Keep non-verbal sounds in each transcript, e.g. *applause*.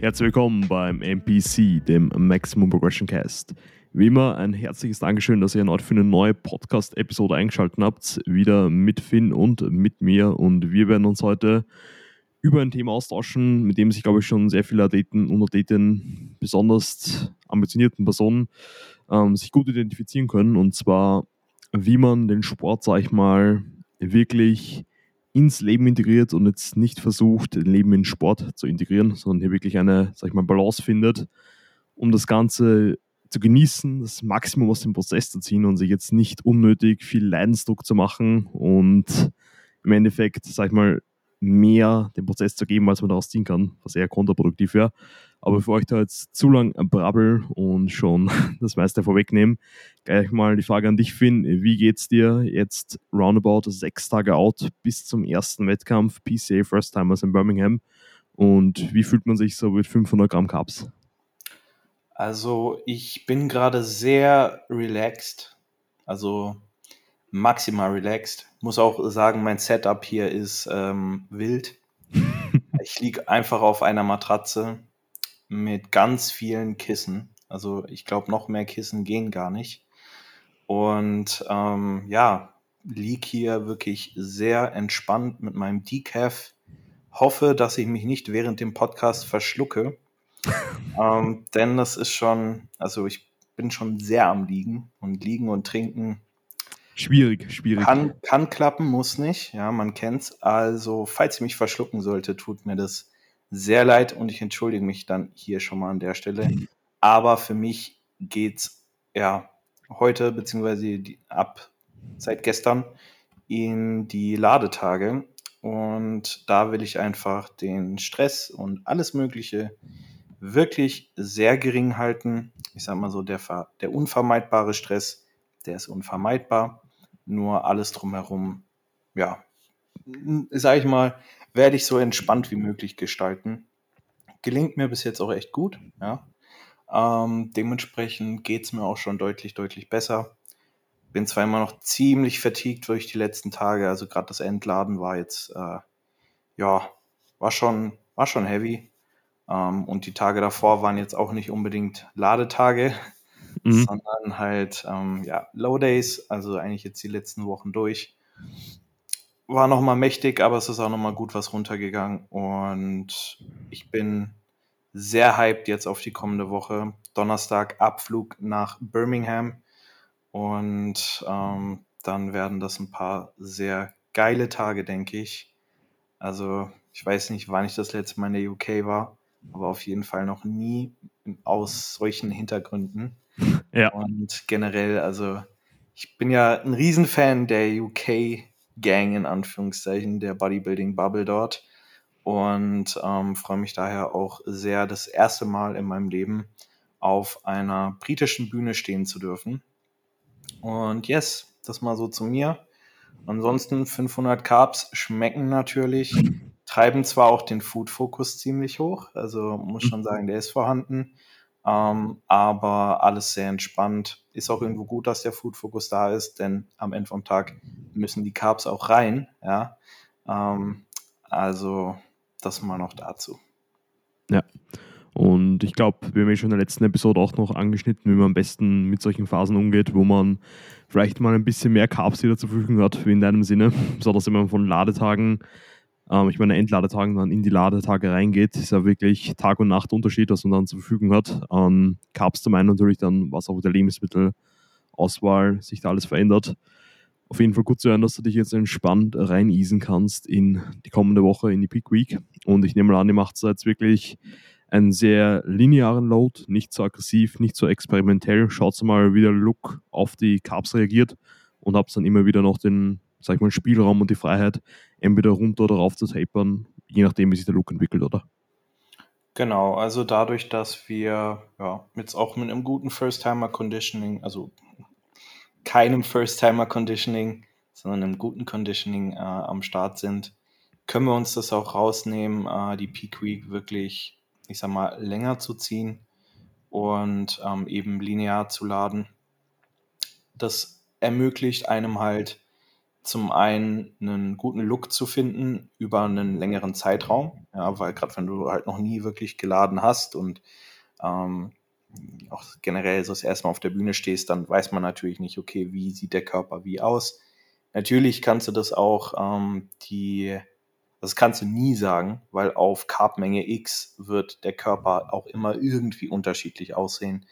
Herzlich willkommen beim MPC, dem Maximum Progression Cast. Wie immer ein herzliches Dankeschön, dass ihr heute für eine neue Podcast-Episode eingeschaltet habt. Wieder mit Finn und mit mir. Und wir werden uns heute über ein Thema austauschen, mit dem sich, glaube ich, schon sehr viele Athleten und Athletinnen, besonders ambitionierten Personen, ähm, sich gut identifizieren können. Und zwar, wie man den Sport, sag ich mal, wirklich ins Leben integriert und jetzt nicht versucht, Leben in Sport zu integrieren, sondern hier wirklich eine, sag ich mal, Balance findet, um das Ganze zu genießen, das Maximum aus dem Prozess zu ziehen und sich jetzt nicht unnötig viel Leidensdruck zu machen und im Endeffekt, sag ich mal, mehr dem Prozess zu geben, als man daraus ziehen kann, was eher kontraproduktiv wäre. Aber bevor ich da jetzt zu lang brabbel und schon *laughs* das meiste vorwegnehme, gleich mal die Frage an dich, Finn. Wie geht's dir jetzt roundabout sechs Tage out bis zum ersten Wettkampf PCA First Timers in Birmingham? Und wie fühlt man sich so mit 500 Gramm Carbs? Also ich bin gerade sehr relaxed, also maximal relaxed. Muss auch sagen, mein Setup hier ist ähm, wild. *laughs* ich liege einfach auf einer Matratze mit ganz vielen Kissen. Also ich glaube, noch mehr Kissen gehen gar nicht. Und ähm, ja, lieg hier wirklich sehr entspannt mit meinem Decaf. Hoffe, dass ich mich nicht während dem Podcast verschlucke. *laughs* ähm, denn das ist schon, also ich bin schon sehr am Liegen und Liegen und Trinken. Schwierig, schwierig. Kann, kann klappen, muss nicht. Ja, man kennt's. Also, falls ich mich verschlucken sollte, tut mir das sehr leid und ich entschuldige mich dann hier schon mal an der Stelle. Aber für mich geht's ja heute beziehungsweise die, ab seit gestern in die Ladetage und da will ich einfach den Stress und alles Mögliche wirklich sehr gering halten. Ich sag mal so, der, der unvermeidbare Stress, der ist unvermeidbar. Nur alles drumherum, ja, sag ich mal, werde ich so entspannt wie möglich gestalten. Gelingt mir bis jetzt auch echt gut, ja. Ähm, dementsprechend geht es mir auch schon deutlich, deutlich besser. Bin zwar immer noch ziemlich vertiegt durch die letzten Tage, also gerade das Entladen war jetzt, äh, ja, war schon, war schon heavy. Ähm, und die Tage davor waren jetzt auch nicht unbedingt Ladetage, mhm. sondern halt, ähm, ja, Low Days, also eigentlich jetzt die letzten Wochen durch war nochmal mächtig, aber es ist auch nochmal gut was runtergegangen. Und ich bin sehr hyped jetzt auf die kommende Woche. Donnerstag Abflug nach Birmingham. Und ähm, dann werden das ein paar sehr geile Tage, denke ich. Also, ich weiß nicht, wann ich das letzte Mal in der UK war, aber auf jeden Fall noch nie aus solchen Hintergründen. Ja. Und generell, also, ich bin ja ein Riesenfan der UK Gang in Anführungszeichen der Bodybuilding Bubble dort und ähm, freue mich daher auch sehr, das erste Mal in meinem Leben auf einer britischen Bühne stehen zu dürfen. Und yes, das mal so zu mir. Ansonsten 500 Carbs schmecken natürlich, treiben zwar auch den Food-Fokus ziemlich hoch, also muss schon sagen, der ist vorhanden, ähm, aber alles sehr entspannt. Ist auch irgendwo gut, dass der Food-Fokus da ist, denn am Ende vom Tag müssen die Carbs auch rein. Ja? Ähm, also das mal noch dazu. Ja. Und ich glaube, wir haben ja schon in der letzten Episode auch noch angeschnitten, wie man am besten mit solchen Phasen umgeht, wo man vielleicht mal ein bisschen mehr Carbs wieder zur Verfügung hat, wie in deinem Sinne. *laughs* Besonders wenn man von Ladetagen, ich meine Endladetagen dann in die Ladetage reingeht, ist ja wirklich Tag und Nacht Unterschied, was man dann zur Verfügung hat. An Carbs zum einen natürlich dann, was auch der Lebensmittelauswahl sich da alles verändert auf jeden Fall gut zu hören, dass du dich jetzt entspannt reineasen kannst in die kommende Woche, in die Peak Week. Und ich nehme mal an, ihr macht jetzt wirklich einen sehr linearen Load, nicht so aggressiv, nicht so experimentell. Schaut mal, wie der Look auf die Carbs reagiert und habt dann immer wieder noch den, sag ich mal, Spielraum und die Freiheit, entweder runter oder rauf zu tapern, je nachdem, wie sich der Look entwickelt, oder? Genau, also dadurch, dass wir ja, jetzt auch mit einem guten First-Timer-Conditioning, also keinem First-Timer-Conditioning, sondern einem guten Conditioning äh, am Start sind, können wir uns das auch rausnehmen, äh, die Peak Week wirklich, ich sag mal, länger zu ziehen und ähm, eben linear zu laden. Das ermöglicht einem halt zum einen einen guten Look zu finden über einen längeren Zeitraum, ja, weil gerade wenn du halt noch nie wirklich geladen hast und ähm, auch generell so das erste Mal auf der Bühne stehst, dann weiß man natürlich nicht, okay, wie sieht der Körper wie aus. Natürlich kannst du das auch, ähm, die, das kannst du nie sagen, weil auf Carbmenge X wird der Körper auch immer irgendwie unterschiedlich aussehen.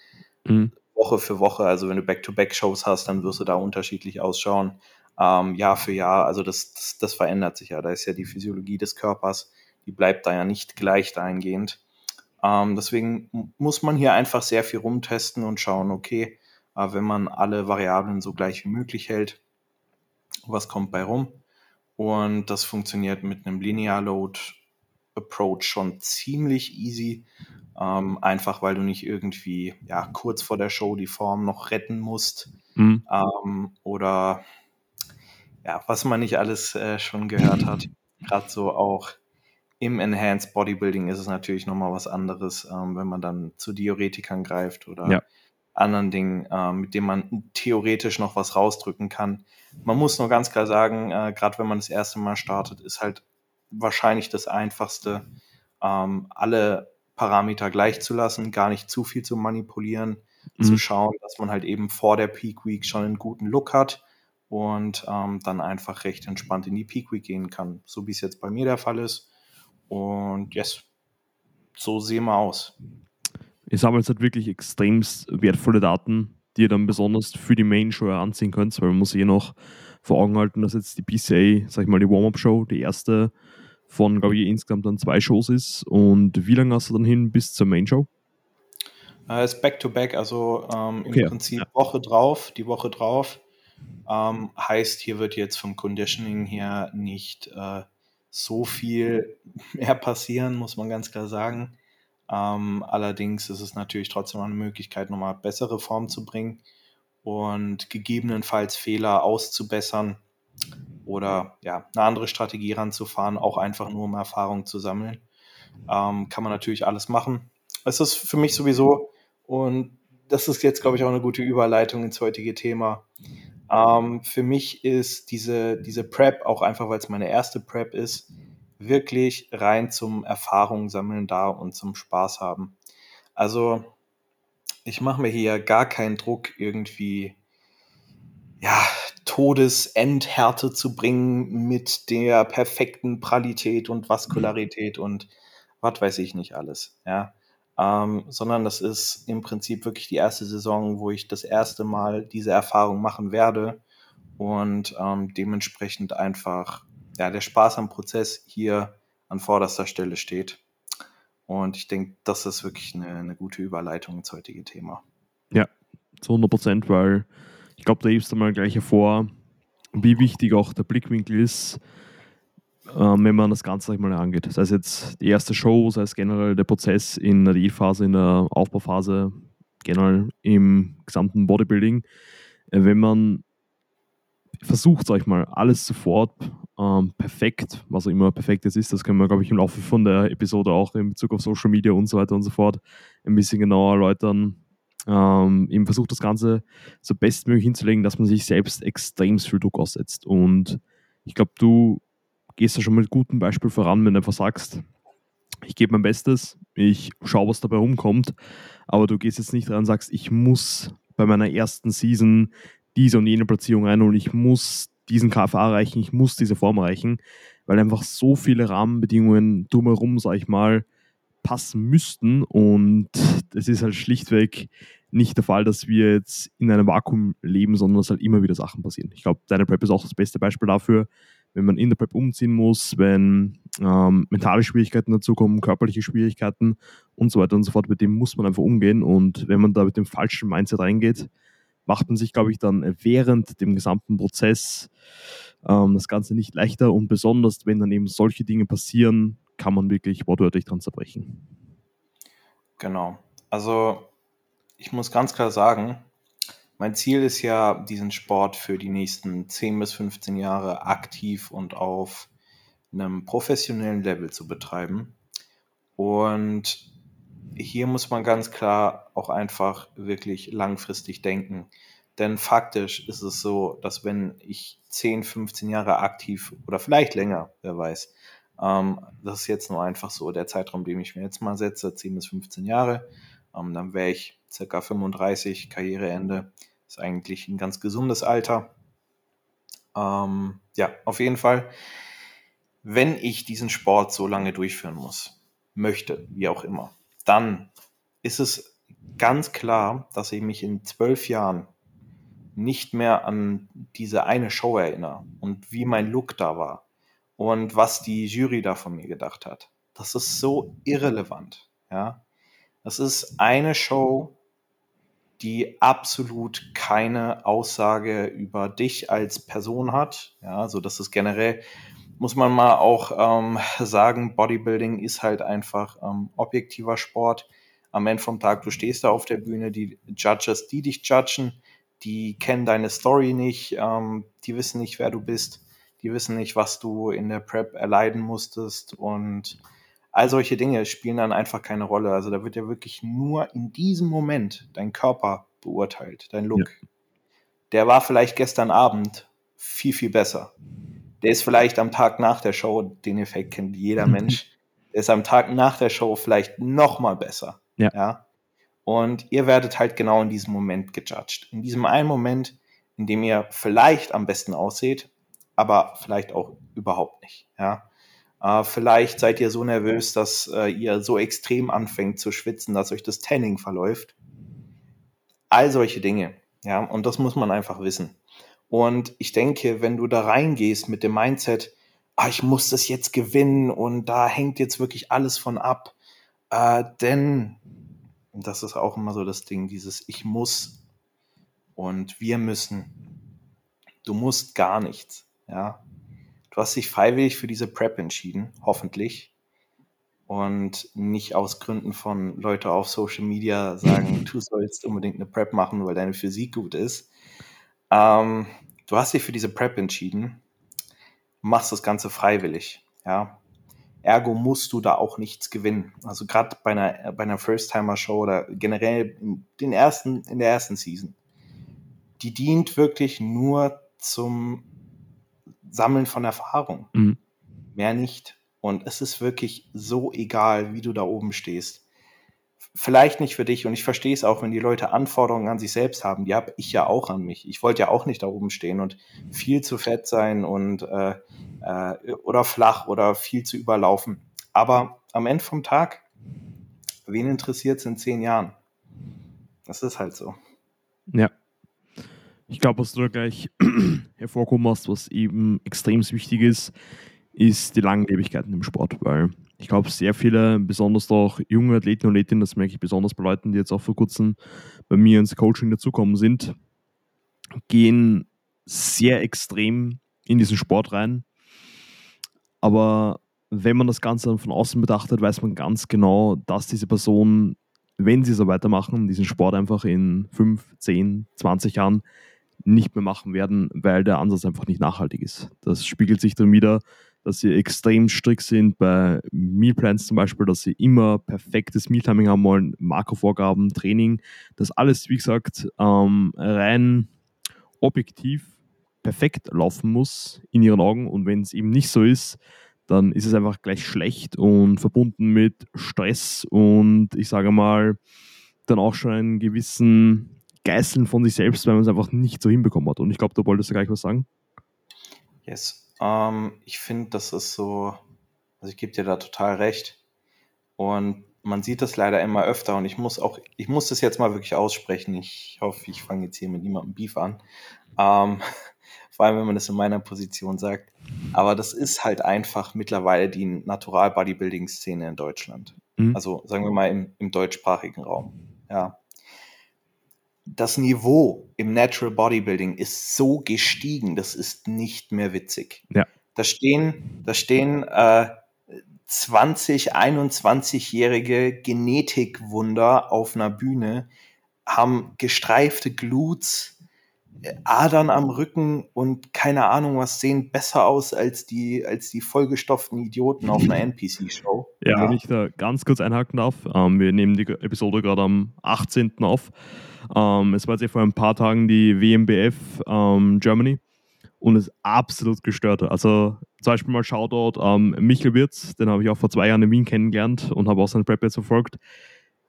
Mhm. Woche für Woche, also wenn du Back-to-Back-Shows hast, dann wirst du da unterschiedlich ausschauen. Ähm, Jahr für Jahr, also das, das, das verändert sich ja. Da ist ja die Physiologie des Körpers, die bleibt da ja nicht gleich dahingehend. Ähm, deswegen muss man hier einfach sehr viel rumtesten und schauen, okay, äh, wenn man alle Variablen so gleich wie möglich hält, was kommt bei rum? Und das funktioniert mit einem Linear Load Approach schon ziemlich easy. Ähm, einfach weil du nicht irgendwie ja, kurz vor der Show die Form noch retten musst. Mhm. Ähm, oder ja, was man nicht alles äh, schon gehört hat. Gerade so auch im Enhanced Bodybuilding ist es natürlich nochmal was anderes, ähm, wenn man dann zu Diuretikern greift oder ja. anderen Dingen, äh, mit denen man theoretisch noch was rausdrücken kann. Man muss nur ganz klar sagen, äh, gerade wenn man das erste Mal startet, ist halt wahrscheinlich das Einfachste, ähm, alle Parameter gleich zu lassen, gar nicht zu viel zu manipulieren, mhm. zu schauen, dass man halt eben vor der Peak Week schon einen guten Look hat und ähm, dann einfach recht entspannt in die Peak Week gehen kann, so wie es jetzt bei mir der Fall ist. Und yes, so sehen wir aus. Ihr sammelt halt wirklich extrem wertvolle Daten, die ihr dann besonders für die Main Show anziehen könnt, weil man muss eh noch vor Augen halten, dass jetzt die PCA, sag ich mal, die Warm-Up-Show, die erste von, glaube ich, insgesamt dann zwei Shows ist. Und wie lange hast du dann hin bis zur Main Show? Äh, es ist Back-to-Back, also ähm, im okay, Prinzip ja. Woche drauf, die Woche drauf. Ähm, heißt, hier wird jetzt vom Conditioning her nicht äh, so viel *laughs* mehr passieren, muss man ganz klar sagen. Ähm, allerdings ist es natürlich trotzdem eine Möglichkeit, nochmal bessere Form zu bringen und gegebenenfalls Fehler auszubessern oder ja, eine andere Strategie ranzufahren, auch einfach nur um Erfahrung zu sammeln. Ähm, kann man natürlich alles machen. Es ist für mich sowieso, und das ist jetzt, glaube ich, auch eine gute Überleitung ins heutige Thema. Ähm, für mich ist diese, diese Prep, auch einfach weil es meine erste Prep ist, wirklich rein zum Erfahrung sammeln da und zum Spaß haben. Also ich mache mir hier gar keinen Druck, irgendwie ja, Todesendhärte zu bringen mit der perfekten Pralität und Vaskularität und was weiß ich nicht alles. Ja ähm, sondern das ist im Prinzip wirklich die erste Saison, wo ich das erste Mal diese Erfahrung machen werde und ähm, dementsprechend einfach ja, der Spaß am Prozess hier an vorderster Stelle steht. Und ich denke, das ist wirklich eine, eine gute Überleitung ins heutige Thema. Ja, zu 100 Prozent, weil ich glaube, da hebst du mal gleich hervor, wie wichtig auch der Blickwinkel ist, ähm, wenn man das Ganze mal angeht. Sei es jetzt die erste Show, sei es generell der Prozess in der Diätphase, in der Aufbauphase, generell im gesamten Bodybuilding. Äh, wenn man versucht, sag ich mal, alles sofort ähm, perfekt, was auch immer perfekt ist, das können wir, glaube ich, im Laufe von der Episode auch in Bezug auf Social Media und so weiter und so fort ein bisschen genauer erläutern. Ähm, eben versucht das Ganze so bestmöglich hinzulegen, dass man sich selbst extrem viel Druck aussetzt. Und ich glaube, du gehst du schon mit gutem Beispiel voran, wenn du einfach sagst, ich gebe mein Bestes, ich schaue, was dabei rumkommt, aber du gehst jetzt nicht dran und sagst, ich muss bei meiner ersten Season diese und jene Platzierung und ich muss diesen KFA erreichen, ich muss diese Form erreichen, weil einfach so viele Rahmenbedingungen drumherum, sag ich mal, passen müssten und es ist halt schlichtweg nicht der Fall, dass wir jetzt in einem Vakuum leben, sondern dass halt immer wieder Sachen passieren. Ich glaube, deine Prep ist auch das beste Beispiel dafür wenn man in der Prep umziehen muss, wenn ähm, mentale Schwierigkeiten dazukommen, körperliche Schwierigkeiten und so weiter und so fort, mit dem muss man einfach umgehen. Und wenn man da mit dem falschen Mindset reingeht, macht man sich, glaube ich, dann während dem gesamten Prozess ähm, das Ganze nicht leichter und besonders, wenn dann eben solche Dinge passieren, kann man wirklich wortwörtlich dran zerbrechen. Genau. Also ich muss ganz klar sagen, mein Ziel ist ja, diesen Sport für die nächsten 10 bis 15 Jahre aktiv und auf einem professionellen Level zu betreiben. Und hier muss man ganz klar auch einfach wirklich langfristig denken. Denn faktisch ist es so, dass wenn ich 10, 15 Jahre aktiv oder vielleicht länger, wer weiß, ähm, das ist jetzt nur einfach so der Zeitraum, den ich mir jetzt mal setze, 10 bis 15 Jahre, ähm, dann wäre ich circa 35, Karriereende. Ist eigentlich ein ganz gesundes Alter. Ähm, ja, auf jeden Fall, wenn ich diesen Sport so lange durchführen muss, möchte, wie auch immer, dann ist es ganz klar, dass ich mich in zwölf Jahren nicht mehr an diese eine Show erinnere und wie mein Look da war und was die Jury da von mir gedacht hat. Das ist so irrelevant, ja. Das ist eine Show, die absolut keine Aussage über dich als Person hat. Ja, also das ist generell, muss man mal auch ähm, sagen, Bodybuilding ist halt einfach ähm, objektiver Sport. Am Ende vom Tag, du stehst da auf der Bühne, die Judges, die dich judgen, die kennen deine Story nicht, ähm, die wissen nicht, wer du bist, die wissen nicht, was du in der Prep erleiden musstest und all solche Dinge spielen dann einfach keine Rolle. Also da wird ja wirklich nur in diesem Moment dein Körper beurteilt, dein Look. Ja. Der war vielleicht gestern Abend viel, viel besser. Der ist vielleicht am Tag nach der Show, den Effekt kennt jeder *laughs* Mensch, der ist am Tag nach der Show vielleicht noch mal besser. Ja. ja. Und ihr werdet halt genau in diesem Moment gejudged. In diesem einen Moment, in dem ihr vielleicht am besten ausseht, aber vielleicht auch überhaupt nicht. Ja. Äh, vielleicht seid ihr so nervös, dass äh, ihr so extrem anfängt zu schwitzen, dass euch das Tanning verläuft. All solche Dinge. Ja, und das muss man einfach wissen. Und ich denke, wenn du da reingehst mit dem Mindset, ah, ich muss das jetzt gewinnen und da hängt jetzt wirklich alles von ab, äh, denn das ist auch immer so das Ding, dieses Ich muss und wir müssen. Du musst gar nichts, ja. Du hast dich freiwillig für diese Prep entschieden, hoffentlich. Und nicht aus Gründen von Leute auf Social Media sagen, *laughs* du sollst unbedingt eine Prep machen, weil deine Physik gut ist. Ähm, du hast dich für diese Prep entschieden, machst das Ganze freiwillig, ja. Ergo musst du da auch nichts gewinnen. Also gerade bei einer, bei einer First-Timer-Show oder generell in, den ersten, in der ersten Season. Die dient wirklich nur zum Sammeln von Erfahrung. Mhm. Mehr nicht. Und es ist wirklich so egal, wie du da oben stehst. Vielleicht nicht für dich und ich verstehe es auch, wenn die Leute Anforderungen an sich selbst haben. Die habe ich ja auch an mich. Ich wollte ja auch nicht da oben stehen und viel zu fett sein und äh, äh, oder flach oder viel zu überlaufen. Aber am Ende vom Tag, wen interessiert es in zehn Jahren? Das ist halt so. Ja. Ich glaube, was du da gleich *clears throat* hervorkommen hast, was eben extrem wichtig ist, ist die Langlebigkeit im Sport, weil ich glaube, sehr viele, besonders auch junge Athleten und Athletinnen, das merke ich besonders bei Leuten, die jetzt auch vor kurzem bei mir ins Coaching dazukommen sind, gehen sehr extrem in diesen Sport rein. Aber wenn man das Ganze dann von außen betrachtet, weiß man ganz genau, dass diese Person, wenn sie so weitermachen, diesen Sport einfach in 5, 10, 20 Jahren nicht mehr machen werden, weil der Ansatz einfach nicht nachhaltig ist. Das spiegelt sich dann wieder, dass sie extrem strikt sind bei Mealplans zum Beispiel, dass sie immer perfektes Mealtiming haben wollen, Makrovorgaben, Training, das alles, wie gesagt, ähm, rein objektiv perfekt laufen muss in ihren Augen und wenn es eben nicht so ist, dann ist es einfach gleich schlecht und verbunden mit Stress und ich sage mal, dann auch schon einen gewissen Geißeln von sich selbst, weil man es einfach nicht so hinbekommen hat. Und ich glaube, du wolltest ja gleich was sagen. Yes. Ähm, ich finde, das ist so, also ich gebe dir da total recht. Und man sieht das leider immer öfter und ich muss auch, ich muss das jetzt mal wirklich aussprechen. Ich hoffe, ich fange jetzt hier mit niemandem Beef an. Ähm, *laughs* vor allem, wenn man das in meiner Position sagt. Aber das ist halt einfach mittlerweile die Natural-Bodybuilding-Szene in Deutschland. Mhm. Also sagen wir mal im, im deutschsprachigen Raum. Ja das Niveau im Natural Bodybuilding ist so gestiegen, das ist nicht mehr witzig. Ja. Da stehen, da stehen äh, 20, 21-jährige Genetikwunder auf einer Bühne, haben gestreifte Glutes, Adern am Rücken und keine Ahnung was sehen besser aus als die, als die vollgestopften Idioten auf einer *laughs* NPC-Show. Ja, ja, wenn ich da ganz kurz einhaken darf, ähm, wir nehmen die Episode gerade am 18. auf. Ähm, es war jetzt ja vor ein paar Tagen die WMBF ähm, Germany und ist absolut gestört. Also zum Beispiel mal Shoutout ähm, Michael Wirz, den habe ich auch vor zwei Jahren in Wien kennengelernt und habe auch seine Prep jetzt verfolgt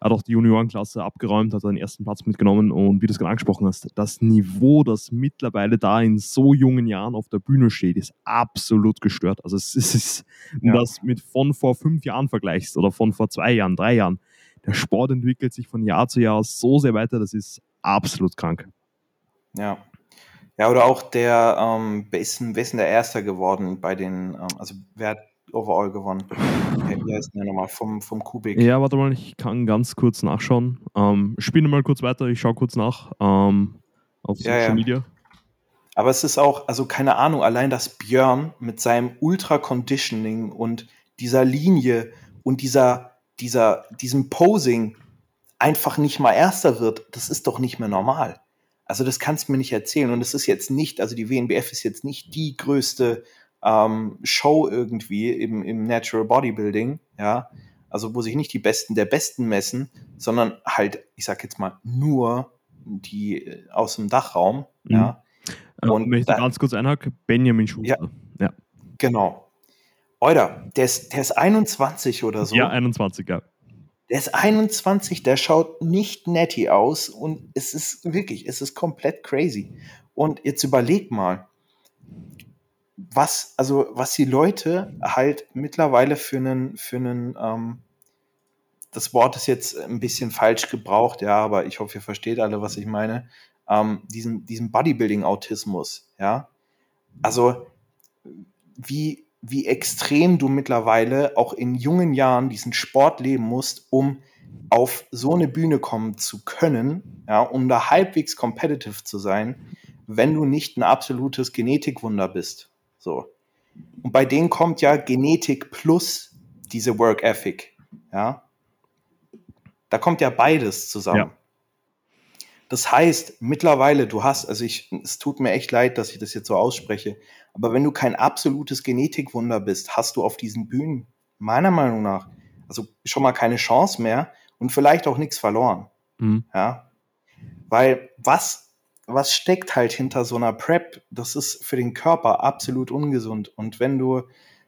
hat auch die Juniorenklasse abgeräumt, hat den ersten Platz mitgenommen und wie du es gerade angesprochen hast, das Niveau, das mittlerweile da in so jungen Jahren auf der Bühne steht, ist absolut gestört. Also es ist, wenn du das mit von vor fünf Jahren vergleichst oder von vor zwei Jahren, drei Jahren, der Sport entwickelt sich von Jahr zu Jahr so sehr weiter, das ist absolut krank. Ja. Ja, oder auch der, ähm, ist denn der Erster geworden bei den, ähm, also wer hat overall gewonnen. Wie heißt der nochmal? Vom, vom Kubik. Ja, warte mal, ich kann ganz kurz nachschauen. Ähm, spinne mal kurz weiter, ich schaue kurz nach ähm, auf Social ja. Media. Aber es ist auch, also keine Ahnung, allein dass Björn mit seinem Ultra-Conditioning und dieser Linie und dieser, dieser, diesem Posing einfach nicht mal Erster wird, das ist doch nicht mehr normal. Also das kannst du mir nicht erzählen. Und es ist jetzt nicht, also die WNBF ist jetzt nicht die größte ähm, Show irgendwie im, im Natural Bodybuilding, ja, also wo sich nicht die Besten der Besten messen, sondern halt, ich sag jetzt mal, nur die äh, aus dem Dachraum, mhm. ja. Äh, und ich da ganz kurz einhake, Benjamin Schuster. Ja, ja. Genau. Oder, der ist, der ist 21 oder so. Ja, 21, ja. Der ist 21, der schaut nicht netty aus und es ist wirklich, es ist komplett crazy. Und jetzt überleg mal, was, also was die Leute halt mittlerweile für einen, für einen, ähm, das Wort ist jetzt ein bisschen falsch gebraucht, ja, aber ich hoffe, ihr versteht alle, was ich meine, ähm, diesen, diesen Bodybuilding-Autismus, ja. Also wie, wie extrem du mittlerweile auch in jungen Jahren diesen Sport leben musst, um auf so eine Bühne kommen zu können, ja, um da halbwegs competitive zu sein, wenn du nicht ein absolutes Genetikwunder bist. So. Und bei denen kommt ja Genetik plus diese Work Ethic. Ja. Da kommt ja beides zusammen. Ja. Das heißt, mittlerweile, du hast, also ich, es tut mir echt leid, dass ich das jetzt so ausspreche, aber wenn du kein absolutes Genetikwunder bist, hast du auf diesen Bühnen meiner Meinung nach also schon mal keine Chance mehr und vielleicht auch nichts verloren. Mhm. Ja. Weil was was steckt halt hinter so einer Prep? Das ist für den Körper absolut ungesund. Und wenn du,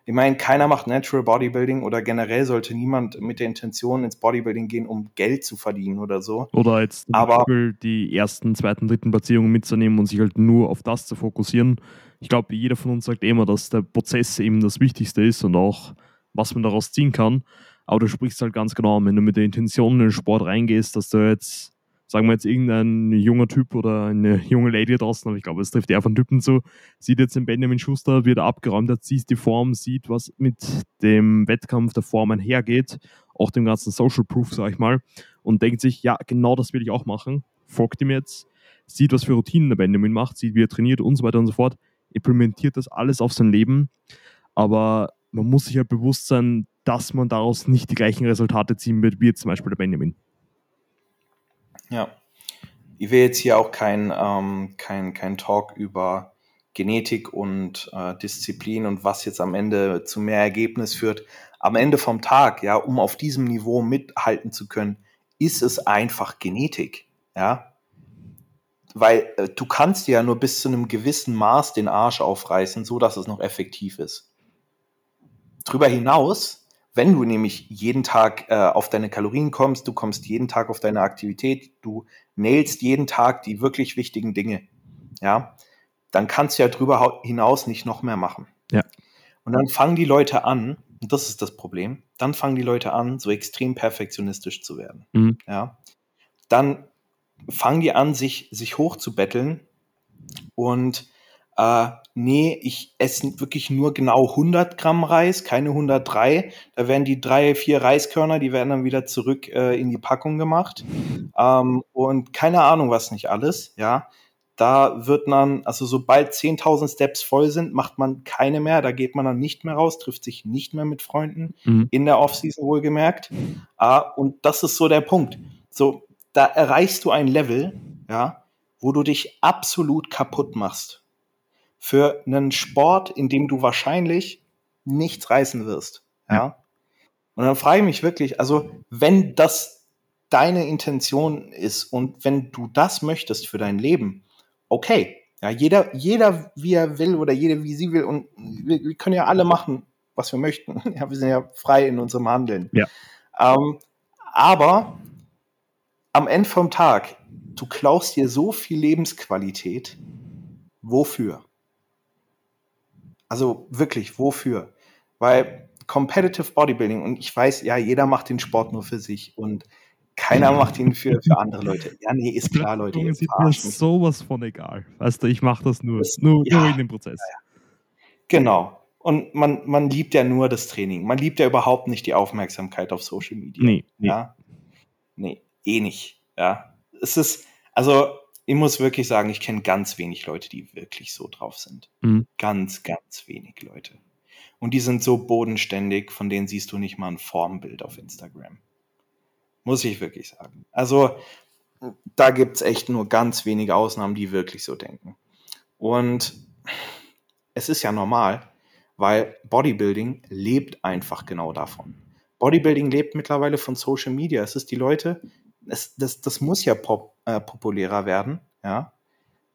ich meine, keiner macht Natural Bodybuilding oder generell sollte niemand mit der Intention ins Bodybuilding gehen, um Geld zu verdienen oder so. Oder jetzt Aber, die ersten, zweiten, dritten Platzierungen mitzunehmen und sich halt nur auf das zu fokussieren. Ich glaube, jeder von uns sagt immer, dass der Prozess eben das Wichtigste ist und auch, was man daraus ziehen kann. Aber du sprichst halt ganz genau, wenn du mit der Intention in den Sport reingehst, dass du jetzt sagen wir jetzt irgendein junger Typ oder eine junge Lady draußen, aber ich glaube, es trifft eher von Typen zu, sieht jetzt den Benjamin Schuster, wird abgeräumt hat, sieht die Form, sieht, was mit dem Wettkampf der Form einhergeht, auch dem ganzen Social Proof, sag ich mal, und denkt sich, ja, genau das will ich auch machen, folgt ihm jetzt, sieht, was für Routinen der Benjamin macht, sieht, wie er trainiert und so weiter und so fort, implementiert das alles auf sein Leben, aber man muss sich halt bewusst sein, dass man daraus nicht die gleichen Resultate ziehen wird, wie jetzt zum Beispiel der Benjamin. Ja. Ich will jetzt hier auch kein, ähm, kein, kein Talk über Genetik und äh, Disziplin und was jetzt am Ende zu mehr Ergebnis führt. Am Ende vom Tag, ja, um auf diesem Niveau mithalten zu können, ist es einfach Genetik, ja. Weil äh, du kannst ja nur bis zu einem gewissen Maß den Arsch aufreißen, so dass es noch effektiv ist. Darüber hinaus wenn du nämlich jeden Tag äh, auf deine Kalorien kommst, du kommst jeden Tag auf deine Aktivität, du nailst jeden Tag die wirklich wichtigen Dinge, ja, dann kannst du ja drüber hinaus nicht noch mehr machen. Ja. Und dann fangen die Leute an, und das ist das Problem, dann fangen die Leute an, so extrem perfektionistisch zu werden. Mhm. Ja. Dann fangen die an, sich, sich hochzubetteln und äh, nee, ich esse wirklich nur genau 100 Gramm Reis, keine 103. Da werden die drei, vier Reiskörner, die werden dann wieder zurück äh, in die Packung gemacht. Ähm, und keine Ahnung, was nicht alles, ja. Da wird man, also sobald 10.000 Steps voll sind, macht man keine mehr. Da geht man dann nicht mehr raus, trifft sich nicht mehr mit Freunden, mhm. in der Offseason wohlgemerkt. Ah, und das ist so der Punkt. So, da erreichst du ein Level, ja, wo du dich absolut kaputt machst. Für einen Sport, in dem du wahrscheinlich nichts reißen wirst. Ja. ja. Und dann frage ich mich wirklich, also wenn das deine Intention ist und wenn du das möchtest für dein Leben, okay. Ja, jeder, jeder wie er will oder jede wie sie will und wir, wir können ja alle machen, was wir möchten. *laughs* Ja, wir sind ja frei in unserem Handeln. Ja. Ähm, aber am Ende vom Tag, du klaust dir so viel Lebensqualität. Wofür? Also wirklich, wofür? Weil Competitive Bodybuilding, und ich weiß, ja, jeder macht den Sport nur für sich und keiner macht ihn für, für andere Leute. Ja, nee, ist klar, Leute. Mir ist sowas von egal. Weißt du, ich mache das nur, das, nur, ja, nur in dem Prozess. Ja, Genau. Und man, man liebt ja nur das Training. Man liebt ja überhaupt nicht die Aufmerksamkeit auf Social Media. Nee, nee. Ja? Nee, eh nicht. Ja. Es ist, also ich muss wirklich sagen, ich kenne ganz wenig Leute, die wirklich so drauf sind. Mhm. Ganz, ganz wenig Leute. Und die sind so bodenständig, von denen siehst du nicht mal ein Formbild auf Instagram. Muss ich wirklich sagen. Also da gibt es echt nur ganz wenige Ausnahmen, die wirklich so denken. Und es ist ja normal, weil Bodybuilding lebt einfach genau davon. Bodybuilding lebt mittlerweile von Social Media. Es ist die Leute, es, das, das muss ja pop, äh, populärer werden. Ja?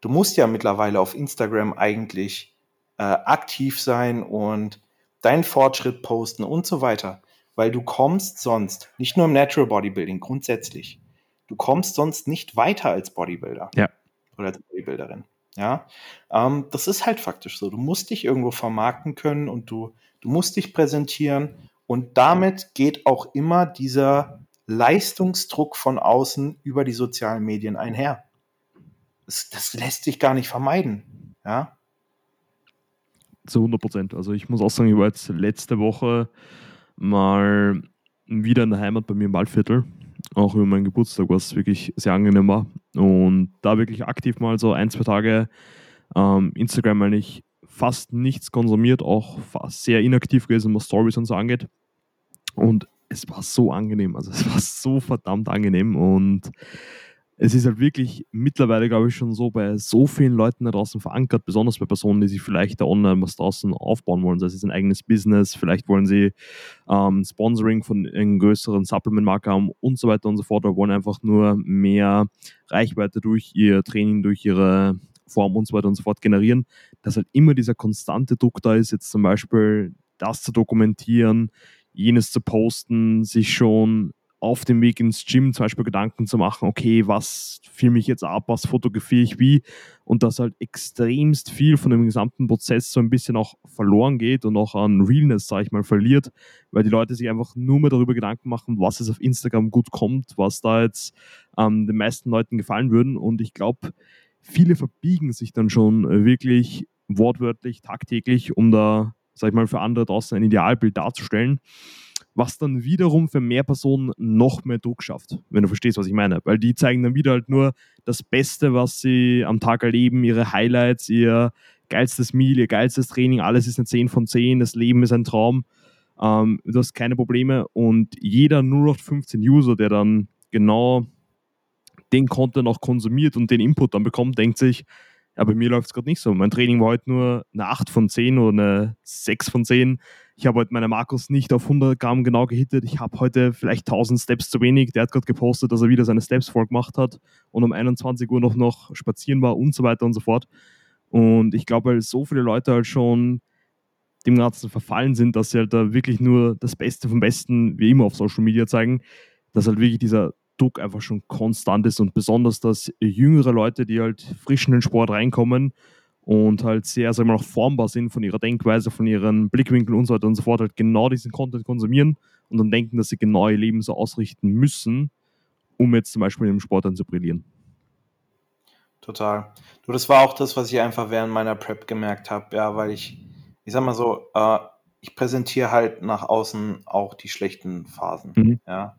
Du musst ja mittlerweile auf Instagram eigentlich äh, aktiv sein und deinen Fortschritt posten und so weiter. Weil du kommst sonst, nicht nur im Natural Bodybuilding, grundsätzlich, du kommst sonst nicht weiter als Bodybuilder. Ja. Oder als Bodybuilderin. Ja, ähm, das ist halt faktisch so. Du musst dich irgendwo vermarkten können und du, du musst dich präsentieren. Und damit geht auch immer dieser Leistungsdruck von außen über die sozialen Medien einher. Das, das lässt sich gar nicht vermeiden. Ja. Zu 100 Prozent. Also ich muss auch sagen, ich war jetzt letzte Woche mal wieder in der Heimat bei mir im Waldviertel auch über meinen Geburtstag, was wirklich sehr angenehm war. Und da wirklich aktiv mal so ein, zwei Tage ähm, Instagram eigentlich fast nichts konsumiert, auch fast sehr inaktiv gewesen, was Stories und so angeht. Und es war so angenehm, also es war so verdammt angenehm und es ist halt wirklich mittlerweile, glaube ich, schon so bei so vielen Leuten da draußen verankert, besonders bei Personen, die sich vielleicht da online was draußen aufbauen wollen. Das ist ein eigenes Business, vielleicht wollen sie ähm, Sponsoring von einem größeren Supplement-Marke haben und so weiter und so fort, oder wollen einfach nur mehr Reichweite durch ihr Training, durch ihre Form und so weiter und so fort generieren, dass halt immer dieser konstante Druck da ist, jetzt zum Beispiel das zu dokumentieren, jenes zu posten, sich schon auf dem Weg ins Gym zum Beispiel Gedanken zu machen, okay, was filme ich jetzt ab, was fotografiere ich wie? Und dass halt extremst viel von dem gesamten Prozess so ein bisschen auch verloren geht und auch an Realness, sage ich mal, verliert, weil die Leute sich einfach nur mehr darüber Gedanken machen, was es auf Instagram gut kommt, was da jetzt ähm, den meisten Leuten gefallen würden. Und ich glaube, viele verbiegen sich dann schon wirklich wortwörtlich, tagtäglich, um da, sag ich mal, für andere draußen ein Idealbild darzustellen was dann wiederum für mehr Personen noch mehr Druck schafft, wenn du verstehst, was ich meine. Weil die zeigen dann wieder halt nur das Beste, was sie am Tag erleben, ihre Highlights, ihr geilstes Meal, ihr geilstes Training, alles ist eine 10 von 10, das Leben ist ein Traum, ähm, du hast keine Probleme und jeder 0815 User, der dann genau den Content auch konsumiert und den Input dann bekommt, denkt sich, ja, bei mir läuft es gerade nicht so. Mein Training war heute nur eine 8 von 10 oder eine 6 von 10. Ich habe heute meine Markus nicht auf 100 Gramm genau gehittet. Ich habe heute vielleicht 1000 Steps zu wenig. Der hat gerade gepostet, dass er wieder seine Steps voll gemacht hat und um 21 Uhr noch, noch spazieren war und so weiter und so fort. Und ich glaube, weil so viele Leute halt schon dem Ganzen verfallen sind, dass sie halt da wirklich nur das Beste vom Besten wie immer auf Social Media zeigen, dass halt wirklich dieser Druck einfach schon konstant ist und besonders, dass jüngere Leute, die halt frisch in den Sport reinkommen und halt sehr, sagen wir mal, formbar sind von ihrer Denkweise, von ihren Blickwinkeln und so weiter und so fort, halt genau diesen Content konsumieren und dann denken, dass sie genau ihr Leben so ausrichten müssen, um jetzt zum Beispiel im Sport dann zu brillieren. Total. Du, das war auch das, was ich einfach während meiner Prep gemerkt habe, ja, weil ich, ich sag mal so, äh, ich präsentiere halt nach außen auch die schlechten Phasen, mhm. ja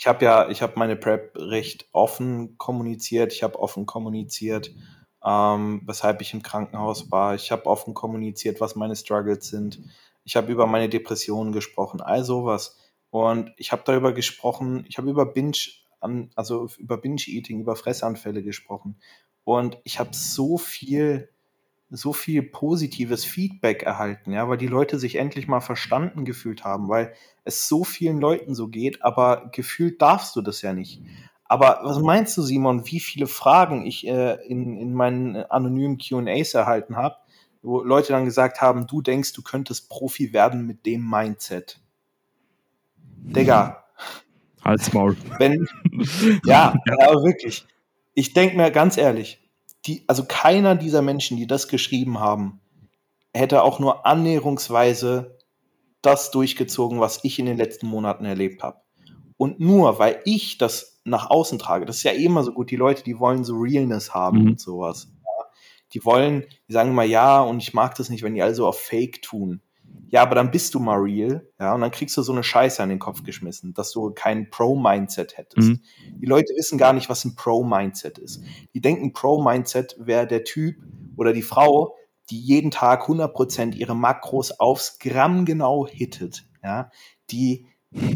ich habe ja, ich habe meine Prep recht offen kommuniziert. Ich habe offen kommuniziert, ähm, weshalb ich im Krankenhaus war. Ich habe offen kommuniziert, was meine Struggles sind. Ich habe über meine Depressionen gesprochen, all sowas. Und ich habe darüber gesprochen, ich habe über Binge, also über Binge-Eating, über Fressanfälle gesprochen. und ich habe so viel so viel positives Feedback erhalten, ja, weil die Leute sich endlich mal verstanden gefühlt haben, weil es so vielen Leuten so geht, aber gefühlt darfst du das ja nicht. Aber was meinst du, Simon, wie viele Fragen ich äh, in, in meinen anonymen QAs erhalten habe, wo Leute dann gesagt haben, du denkst, du könntest Profi werden mit dem Mindset? Digga. Halt's Maul. Wenn, *laughs* ja, ja, wirklich. Ich denke mir ganz ehrlich, die, also keiner dieser Menschen, die das geschrieben haben, hätte auch nur annäherungsweise das durchgezogen, was ich in den letzten Monaten erlebt habe. Und nur weil ich das nach außen trage, das ist ja immer so gut, die Leute, die wollen so Realness haben mhm. und sowas. Ja. Die wollen, die sagen immer ja und ich mag das nicht, wenn die alle so auf Fake tun ja, aber dann bist du mal real, ja, und dann kriegst du so eine Scheiße an den Kopf geschmissen, dass du kein Pro-Mindset hättest. Mhm. Die Leute wissen gar nicht, was ein Pro-Mindset ist. Die denken, Pro-Mindset wäre der Typ oder die Frau, die jeden Tag 100% ihre Makros aufs Gramm genau hittet, ja, die,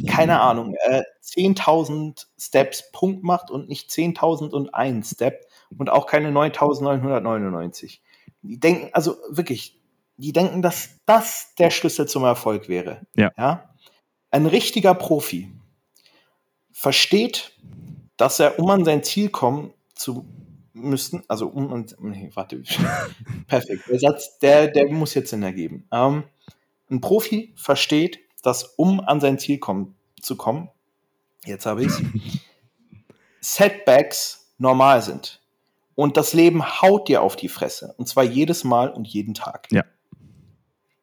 keine Ahnung, äh, 10.000 Steps Punkt macht und nicht 10.001 Step und auch keine 9.999. Die denken, also wirklich, die denken, dass das der Schlüssel zum Erfolg wäre. Ja. ja? Ein richtiger Profi versteht, dass er, um an sein Ziel kommen zu müssen, also um und nee, warte, *laughs* perfekt. Der Satz, der, der muss jetzt Sinn ergeben. Ähm, ein Profi versteht, dass um an sein Ziel kommen, zu kommen, jetzt habe ich es, Setbacks normal sind. Und das Leben haut dir auf die Fresse. Und zwar jedes Mal und jeden Tag. Ja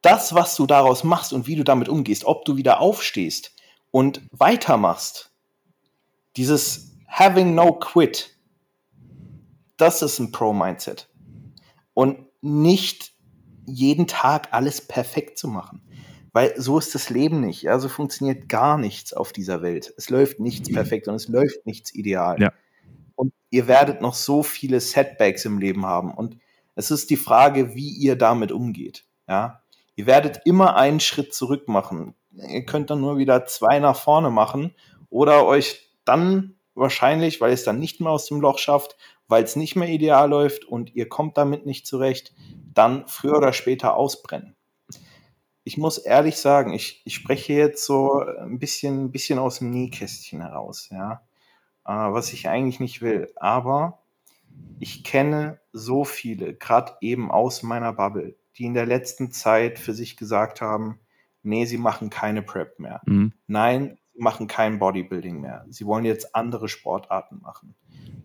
das, was du daraus machst und wie du damit umgehst, ob du wieder aufstehst und weitermachst, dieses having no quit, das ist ein Pro-Mindset. Und nicht jeden Tag alles perfekt zu machen. Weil so ist das Leben nicht. Ja, so funktioniert gar nichts auf dieser Welt. Es läuft nichts perfekt und es läuft nichts ideal. Ja. Und ihr werdet noch so viele Setbacks im Leben haben. Und es ist die Frage, wie ihr damit umgeht. Ja, Ihr werdet immer einen Schritt zurück machen. Ihr könnt dann nur wieder zwei nach vorne machen oder euch dann wahrscheinlich, weil es dann nicht mehr aus dem Loch schafft, weil es nicht mehr ideal läuft und ihr kommt damit nicht zurecht, dann früher oder später ausbrennen. Ich muss ehrlich sagen, ich, ich spreche jetzt so ein bisschen, ein bisschen aus dem Nähkästchen heraus, ja, äh, was ich eigentlich nicht will. Aber ich kenne so viele, gerade eben aus meiner Bubble, die in der letzten Zeit für sich gesagt haben, nee, sie machen keine Prep mehr. Mhm. Nein, sie machen kein Bodybuilding mehr. Sie wollen jetzt andere Sportarten machen.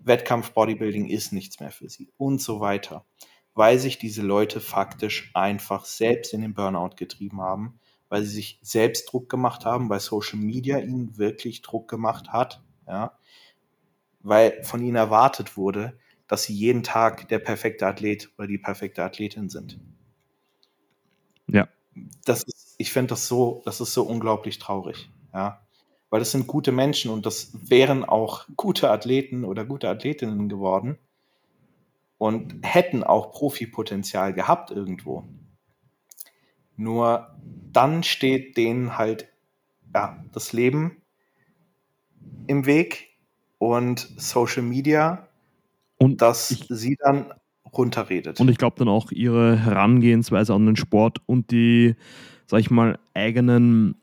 Wettkampf-Bodybuilding ist nichts mehr für sie und so weiter. Weil sich diese Leute faktisch einfach selbst in den Burnout getrieben haben, weil sie sich selbst Druck gemacht haben, weil Social Media ihnen wirklich Druck gemacht hat, ja, weil von ihnen erwartet wurde, dass sie jeden Tag der perfekte Athlet oder die perfekte Athletin sind. Ja. Das ist, ich finde das so, das ist so unglaublich traurig, ja. Weil das sind gute Menschen und das wären auch gute Athleten oder gute Athletinnen geworden und hätten auch Profipotenzial gehabt irgendwo. Nur dann steht denen halt ja, das Leben im Weg und Social Media, und dass sie dann runterredet. Und ich glaube dann auch ihre Herangehensweise an den Sport und die, sag ich mal, eigenen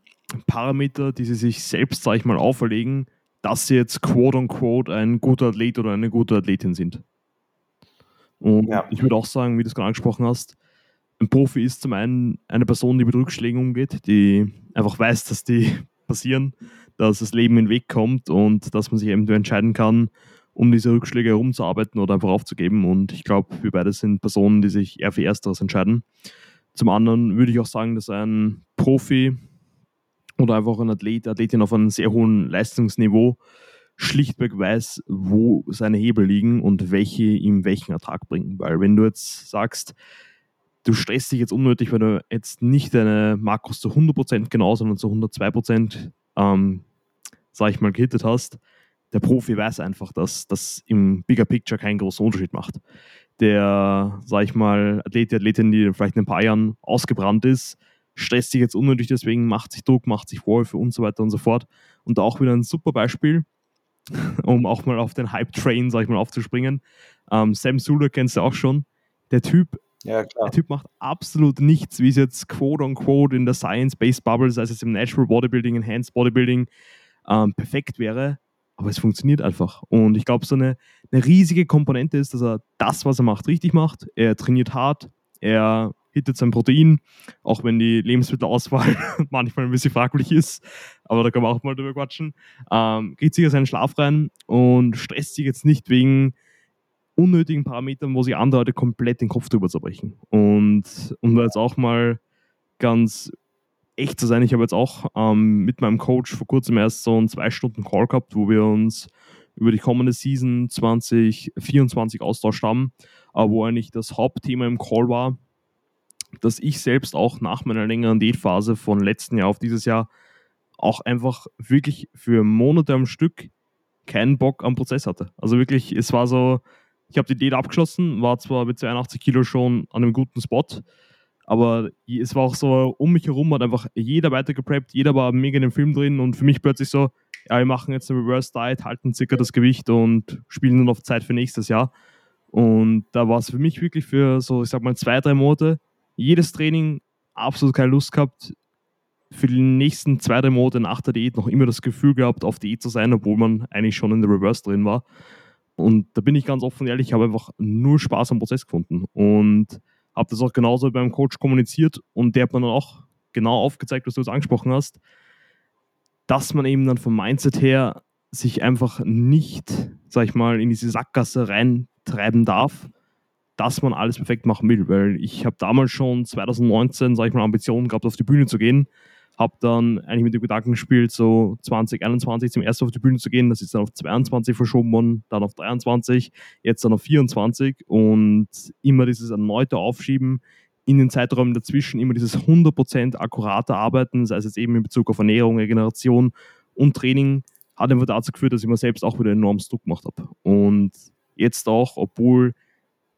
Parameter, die sie sich selbst, sag ich mal, auferlegen, dass sie jetzt quote unquote ein guter Athlet oder eine gute Athletin sind. Und ja. ich würde auch sagen, wie du es gerade angesprochen hast, ein Profi ist zum einen eine Person, die mit Rückschlägen umgeht, die einfach weiß, dass die *laughs* passieren, dass das Leben in den Weg kommt und dass man sich eben entscheiden kann, um diese Rückschläge herumzuarbeiten oder einfach aufzugeben. Und ich glaube, wir beide sind Personen, die sich eher für Ersteres entscheiden. Zum anderen würde ich auch sagen, dass ein Profi oder einfach ein Athlet, Athletin auf einem sehr hohen Leistungsniveau schlichtweg weiß, wo seine Hebel liegen und welche ihm welchen Ertrag bringen. Weil wenn du jetzt sagst, du stresst dich jetzt unnötig, weil du jetzt nicht deine Makros zu 100% genau, sondern zu 102% ähm, sag ich mal, gehittet hast, der Profi weiß einfach, dass das im Bigger Picture keinen großen Unterschied macht. Der, sag ich mal, Athlet, die Athletin, die vielleicht in ein paar Jahren ausgebrannt ist, stresst sich jetzt unnötig, deswegen macht sich Druck, macht sich Vorwürfe und so weiter und so fort. Und auch wieder ein super Beispiel, *laughs* um auch mal auf den Hype-Train, sag ich mal, aufzuspringen. Ähm, Sam Sula kennst du auch schon. Der Typ, Ja, der Typ macht absolut nichts, wie es jetzt quote on quote in der Science-Based Bubble, sei es jetzt im Natural Bodybuilding, Enhanced Bodybuilding, ähm, perfekt wäre. Aber es funktioniert einfach. Und ich glaube, so eine, eine riesige Komponente ist, dass er das, was er macht, richtig macht. Er trainiert hart, er hittet sein Protein, auch wenn die Lebensmittelauswahl *laughs* manchmal ein bisschen fraglich ist. Aber da kann man auch mal drüber quatschen. Ähm, geht sicher seinen Schlaf rein und stresst sich jetzt nicht wegen unnötigen Parametern, wo sich andere Leute komplett den Kopf drüber zerbrechen. Und um da jetzt auch mal ganz echt zu sein, ich habe jetzt auch ähm, mit meinem Coach vor kurzem erst so einen zwei Stunden Call gehabt, wo wir uns über die kommende Season 2024 austauscht haben, äh, wo eigentlich das Hauptthema im Call war, dass ich selbst auch nach meiner längeren Diätphase von letzten Jahr auf dieses Jahr auch einfach wirklich für Monate am Stück keinen Bock am Prozess hatte. Also wirklich, es war so, ich habe die Diät abgeschlossen, war zwar mit 82 Kilo schon an einem guten Spot, aber es war auch so, um mich herum hat einfach jeder weiter gepreppt, jeder war mega in dem Film drin und für mich plötzlich so, ja, wir machen jetzt eine Reverse Diet, halten circa das Gewicht und spielen nur noch Zeit für nächstes Jahr. Und da war es für mich wirklich für so, ich sag mal, zwei, drei Monate, jedes Training absolut keine Lust gehabt, für die nächsten zwei, drei Monate nach der Diät noch immer das Gefühl gehabt, auf Diät zu sein, obwohl man eigentlich schon in der Reverse drin war. Und da bin ich ganz offen und ehrlich, ich habe einfach nur Spaß am Prozess gefunden und habe das auch genauso beim Coach kommuniziert und der hat mir dann auch genau aufgezeigt, was du jetzt angesprochen hast, dass man eben dann vom Mindset her sich einfach nicht, sag ich mal, in diese Sackgasse reintreiben darf, dass man alles perfekt machen will, weil ich habe damals schon 2019, sag ich mal, Ambitionen gehabt, auf die Bühne zu gehen habe dann eigentlich mit dem Gedanken gespielt, so 2021 zum ersten auf die Bühne zu gehen. Das ist dann auf 22 verschoben worden, dann auf 23, jetzt dann auf 24 und immer dieses erneute Aufschieben in den Zeiträumen dazwischen, immer dieses 100% akkurate Arbeiten, sei es jetzt eben in Bezug auf Ernährung, Regeneration und Training, hat einfach dazu geführt, dass ich mir selbst auch wieder enorm Druck gemacht habe. Und jetzt auch, obwohl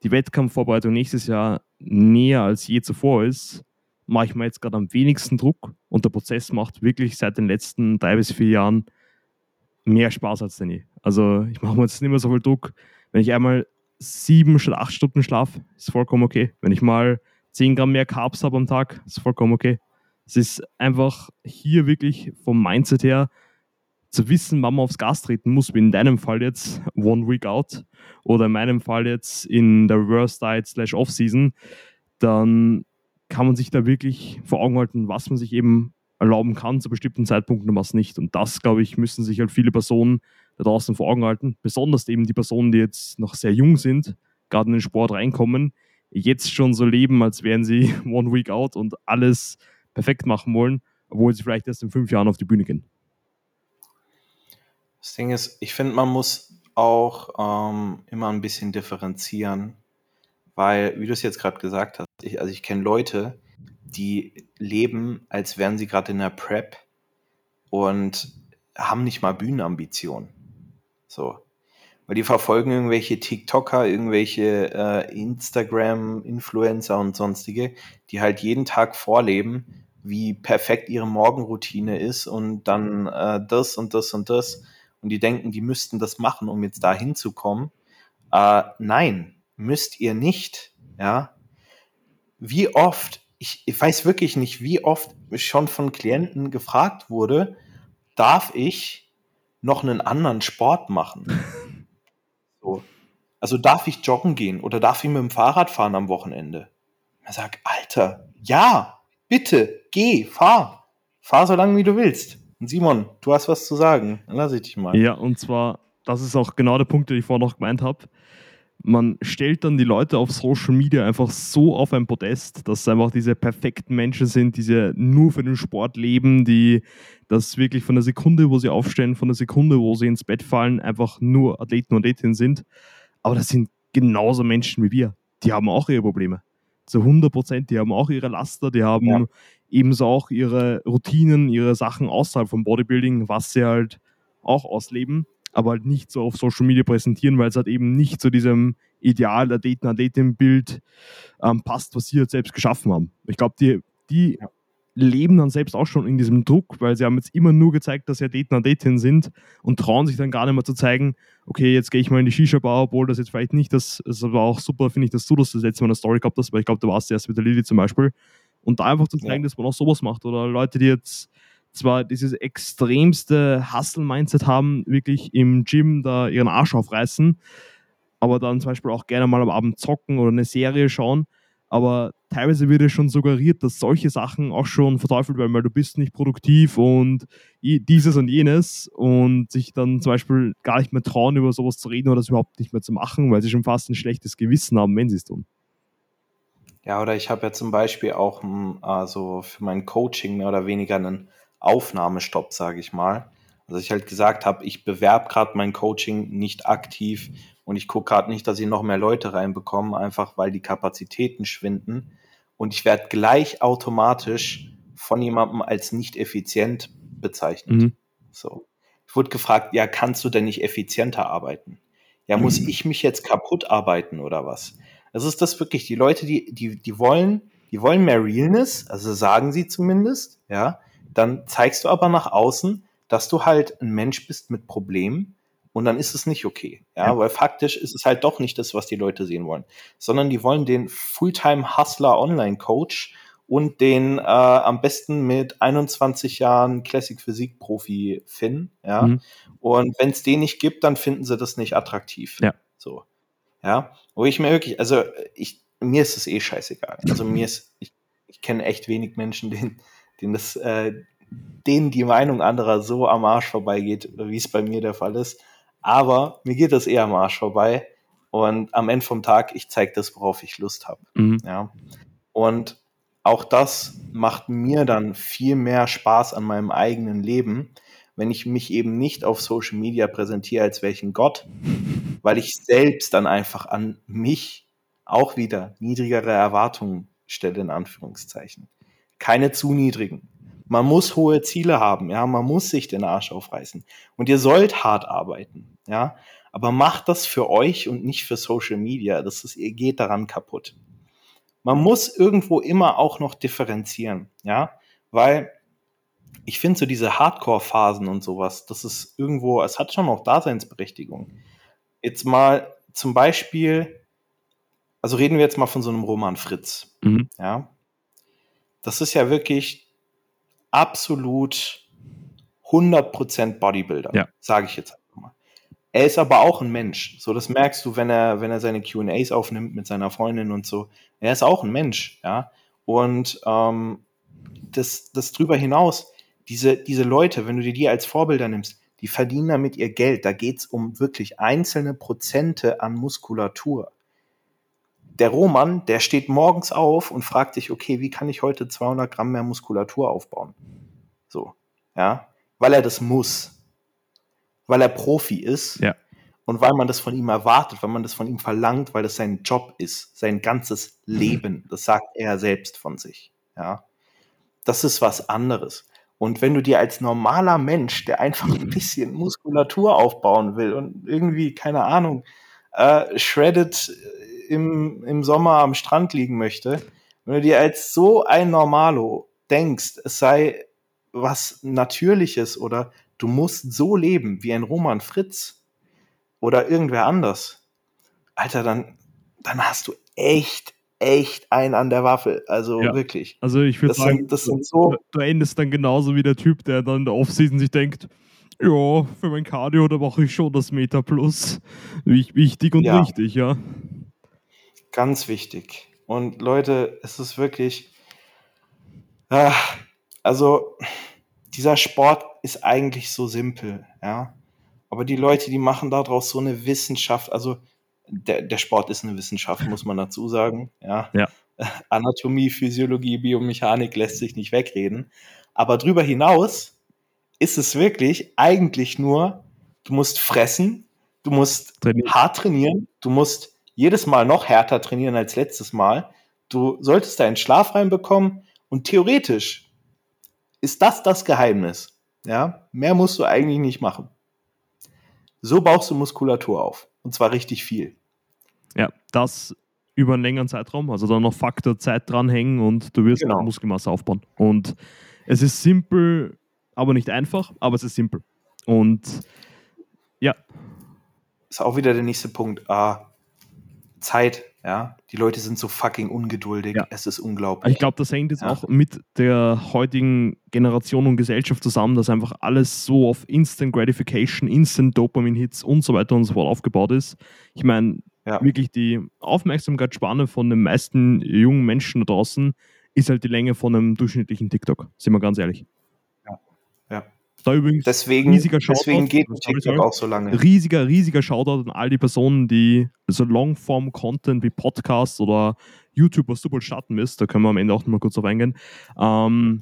die Wettkampfvorbereitung nächstes Jahr näher als je zuvor ist, mache ich mir jetzt gerade am wenigsten Druck und der Prozess macht wirklich seit den letzten drei bis vier Jahren mehr Spaß als denn je. Also ich mache mir jetzt nicht mehr so viel Druck. Wenn ich einmal sieben statt acht Stunden schlafe, ist vollkommen okay. Wenn ich mal zehn Gramm mehr Carbs habe am Tag, ist vollkommen okay. Es ist einfach hier wirklich vom Mindset her zu wissen, wann man aufs Gas treten muss, wie in deinem Fall jetzt One Week Out oder in meinem Fall jetzt in der Reverse Diet slash Off-Season, dann kann man sich da wirklich vor Augen halten, was man sich eben erlauben kann zu bestimmten Zeitpunkten und was nicht. Und das, glaube ich, müssen sich halt viele Personen da draußen vor Augen halten. Besonders eben die Personen, die jetzt noch sehr jung sind, gerade in den Sport reinkommen, jetzt schon so leben, als wären sie *laughs* one week out und alles perfekt machen wollen, obwohl sie vielleicht erst in fünf Jahren auf die Bühne gehen. Das Ding ist, ich finde, man muss auch ähm, immer ein bisschen differenzieren, weil, wie du es jetzt gerade gesagt hast, ich, also ich kenne Leute, die leben, als wären sie gerade in der Prep und haben nicht mal Bühnenambitionen. So. Weil die verfolgen irgendwelche TikToker, irgendwelche äh, Instagram-Influencer und sonstige, die halt jeden Tag vorleben, wie perfekt ihre Morgenroutine ist und dann äh, das und das und das. Und die denken, die müssten das machen, um jetzt da hinzukommen. Äh, nein, müsst ihr nicht. Ja, wie oft, ich, ich weiß wirklich nicht, wie oft schon von Klienten gefragt wurde, darf ich noch einen anderen Sport machen? *laughs* So. Also darf ich joggen gehen oder darf ich mit dem Fahrrad fahren am Wochenende? Er sagt, Alter, ja, bitte, geh, fahr. Fahr so lange, wie du willst. Und Simon, du hast was zu sagen. Dann lass ich dich mal. Ja, und zwar, das ist auch genau der Punkt, den ich vorher noch gemeint habe man stellt dann die Leute auf Social Media einfach so auf ein Podest, dass es einfach diese perfekten Menschen sind, die nur für den Sport leben, die das wirklich von der Sekunde, wo sie aufstehen, von der Sekunde, wo sie ins Bett fallen, einfach nur Athleten und Athletinnen sind. Aber das sind genauso Menschen wie wir. Die haben auch ihre Probleme. Zu 100 Prozent. Die haben auch ihre Laster, die haben ja. ebenso auch ihre Routinen, ihre Sachen außerhalb vom Bodybuilding, was sie halt auch ausleben aber halt nicht so auf Social Media präsentieren, weil es halt eben nicht zu diesem Ideal Athleten, Athletin-Bild ähm, passt, was sie halt selbst geschaffen haben. Ich glaube, die, die leben dann selbst auch schon in diesem Druck, weil sie haben jetzt immer nur gezeigt, dass sie Athleten Athletinnen sind und trauen sich dann gar nicht mehr zu zeigen, okay, jetzt gehe ich mal in die Shisha-Bar, obwohl das jetzt vielleicht nicht, das, das war auch super, finde ich, dass du das das letzte Mal eine Story gehabt hast, weil ich glaube, du warst erst mit der Lilly zum Beispiel. Und da einfach zu zeigen, ja. dass man auch sowas macht oder Leute, die jetzt zwar dieses extremste Hustle-Mindset haben, wirklich im Gym da ihren Arsch aufreißen, aber dann zum Beispiel auch gerne mal am Abend zocken oder eine Serie schauen. Aber teilweise wird es schon suggeriert, dass solche Sachen auch schon verteufelt werden, weil du bist nicht produktiv und dieses und jenes und sich dann zum Beispiel gar nicht mehr trauen, über sowas zu reden oder das überhaupt nicht mehr zu machen, weil sie schon fast ein schlechtes Gewissen haben, wenn sie es tun. Ja, oder ich habe ja zum Beispiel auch also für mein Coaching mehr oder weniger einen Aufnahmestopp, sage ich mal. Also ich halt gesagt habe, ich bewerbe gerade mein Coaching nicht aktiv und ich gucke gerade nicht, dass ich noch mehr Leute reinbekomme, einfach weil die Kapazitäten schwinden. Und ich werde gleich automatisch von jemandem als nicht effizient bezeichnet. Mhm. So. Ich wurde gefragt, ja, kannst du denn nicht effizienter arbeiten? Ja, muss mhm. ich mich jetzt kaputt arbeiten oder was? Das ist das wirklich, die Leute, die, die, die wollen, die wollen mehr Realness, also sagen sie zumindest, ja. Dann zeigst du aber nach außen, dass du halt ein Mensch bist mit Problemen und dann ist es nicht okay. Ja, ja, weil faktisch ist es halt doch nicht das, was die Leute sehen wollen, sondern die wollen den Fulltime-Hustler Online-Coach und den äh, am besten mit 21 Jahren Classic Physik Profi Finn, ja. Mhm. Und wenn es den nicht gibt, dann finden sie das nicht attraktiv. Ja. So. Ja. Wo ich mir wirklich, also ich, mir ist es eh scheißegal. Also mir ist, ich, ich kenne echt wenig Menschen, denen, denen das, äh, denen die Meinung anderer so am Arsch vorbeigeht, wie es bei mir der Fall ist. Aber mir geht das eher am Arsch vorbei. Und am Ende vom Tag, ich zeige das, worauf ich Lust habe. Mhm. Ja. Und auch das macht mir dann viel mehr Spaß an meinem eigenen Leben, wenn ich mich eben nicht auf Social Media präsentiere als welchen Gott, weil ich selbst dann einfach an mich auch wieder niedrigere Erwartungen stelle, in Anführungszeichen. Keine zu niedrigen. Man muss hohe Ziele haben, ja, man muss sich den Arsch aufreißen. Und ihr sollt hart arbeiten, ja. Aber macht das für euch und nicht für Social Media. Das ist, ihr geht daran kaputt. Man muss irgendwo immer auch noch differenzieren, ja, weil ich finde so diese Hardcore-Phasen und sowas, das ist irgendwo, es hat schon noch Daseinsberechtigung. Jetzt mal zum Beispiel, also reden wir jetzt mal von so einem Roman Fritz, mhm. ja. Das ist ja wirklich absolut 100% Bodybuilder, ja. sage ich jetzt einfach mal. Er ist aber auch ein Mensch. So, das merkst du, wenn er, wenn er seine QAs aufnimmt mit seiner Freundin und so. Er ist auch ein Mensch, ja. Und ähm, das, das drüber hinaus, diese, diese Leute, wenn du dir die als Vorbilder nimmst, die verdienen damit ihr Geld. Da geht es um wirklich einzelne Prozente an Muskulatur der Roman, der steht morgens auf und fragt sich, okay, wie kann ich heute 200 Gramm mehr Muskulatur aufbauen? So, ja, weil er das muss, weil er Profi ist ja. und weil man das von ihm erwartet, weil man das von ihm verlangt, weil das sein Job ist, sein ganzes Leben. Das sagt er selbst von sich, ja. Das ist was anderes. Und wenn du dir als normaler Mensch, der einfach ein bisschen Muskulatur aufbauen will und irgendwie, keine Ahnung, äh, shredded im, im Sommer am Strand liegen möchte, wenn du dir als so ein Normalo denkst, es sei was Natürliches oder du musst so leben wie ein Roman Fritz oder irgendwer anders, Alter, dann, dann hast du echt, echt einen an der Waffe. Also ja. wirklich. Also ich würde sagen, sind, das sind so du endest dann genauso wie der Typ, der dann in der Offseason sich denkt, ja, für mein Cardio, da mache ich schon das Meta Plus. Wichtig und ja. richtig, ja. Ganz wichtig. Und Leute, es ist wirklich, äh, also dieser Sport ist eigentlich so simpel, ja. Aber die Leute, die machen daraus so eine Wissenschaft, also der, der Sport ist eine Wissenschaft, muss man dazu sagen, ja. ja. Anatomie, Physiologie, Biomechanik lässt sich nicht wegreden. Aber darüber hinaus ist es wirklich eigentlich nur, du musst fressen, du musst trainieren. hart trainieren, du musst jedes Mal noch härter trainieren als letztes Mal. Du solltest deinen Schlaf reinbekommen und theoretisch ist das das Geheimnis. Ja, mehr musst du eigentlich nicht machen. So baust du Muskulatur auf und zwar richtig viel. Ja, das über einen längeren Zeitraum, also dann noch Faktor Zeit dranhängen und du wirst Genau. Muskelmasse aufbauen. Und es ist simpel, aber nicht einfach, aber es ist simpel. Und ja, Ist auch wieder der nächste Punkt. Ah, Zeit, ja. Die Leute sind so fucking ungeduldig. Ja. Es ist unglaublich. ich glaube, das hängt jetzt Ja. auch mit der heutigen Generation und Gesellschaft zusammen, dass einfach alles so auf Instant Gratification, Instant Dopamin-Hits und so weiter und so fort aufgebaut ist. Ich meine, Ja. wirklich die Aufmerksamkeitsspanne von den meisten jungen Menschen da draußen ist halt die Länge von einem durchschnittlichen TikTok, sind wir ganz ehrlich. Da übrigens Deswegen, riesiger Shoutout. deswegen geht TikTok sorry. auch so lange. riesiger, riesiger Shoutout an all die Personen, die so Longform-Content wie Podcasts oder YouTube, was du bald starten wirst, da können wir am Ende auch noch mal kurz drauf eingehen, ähm,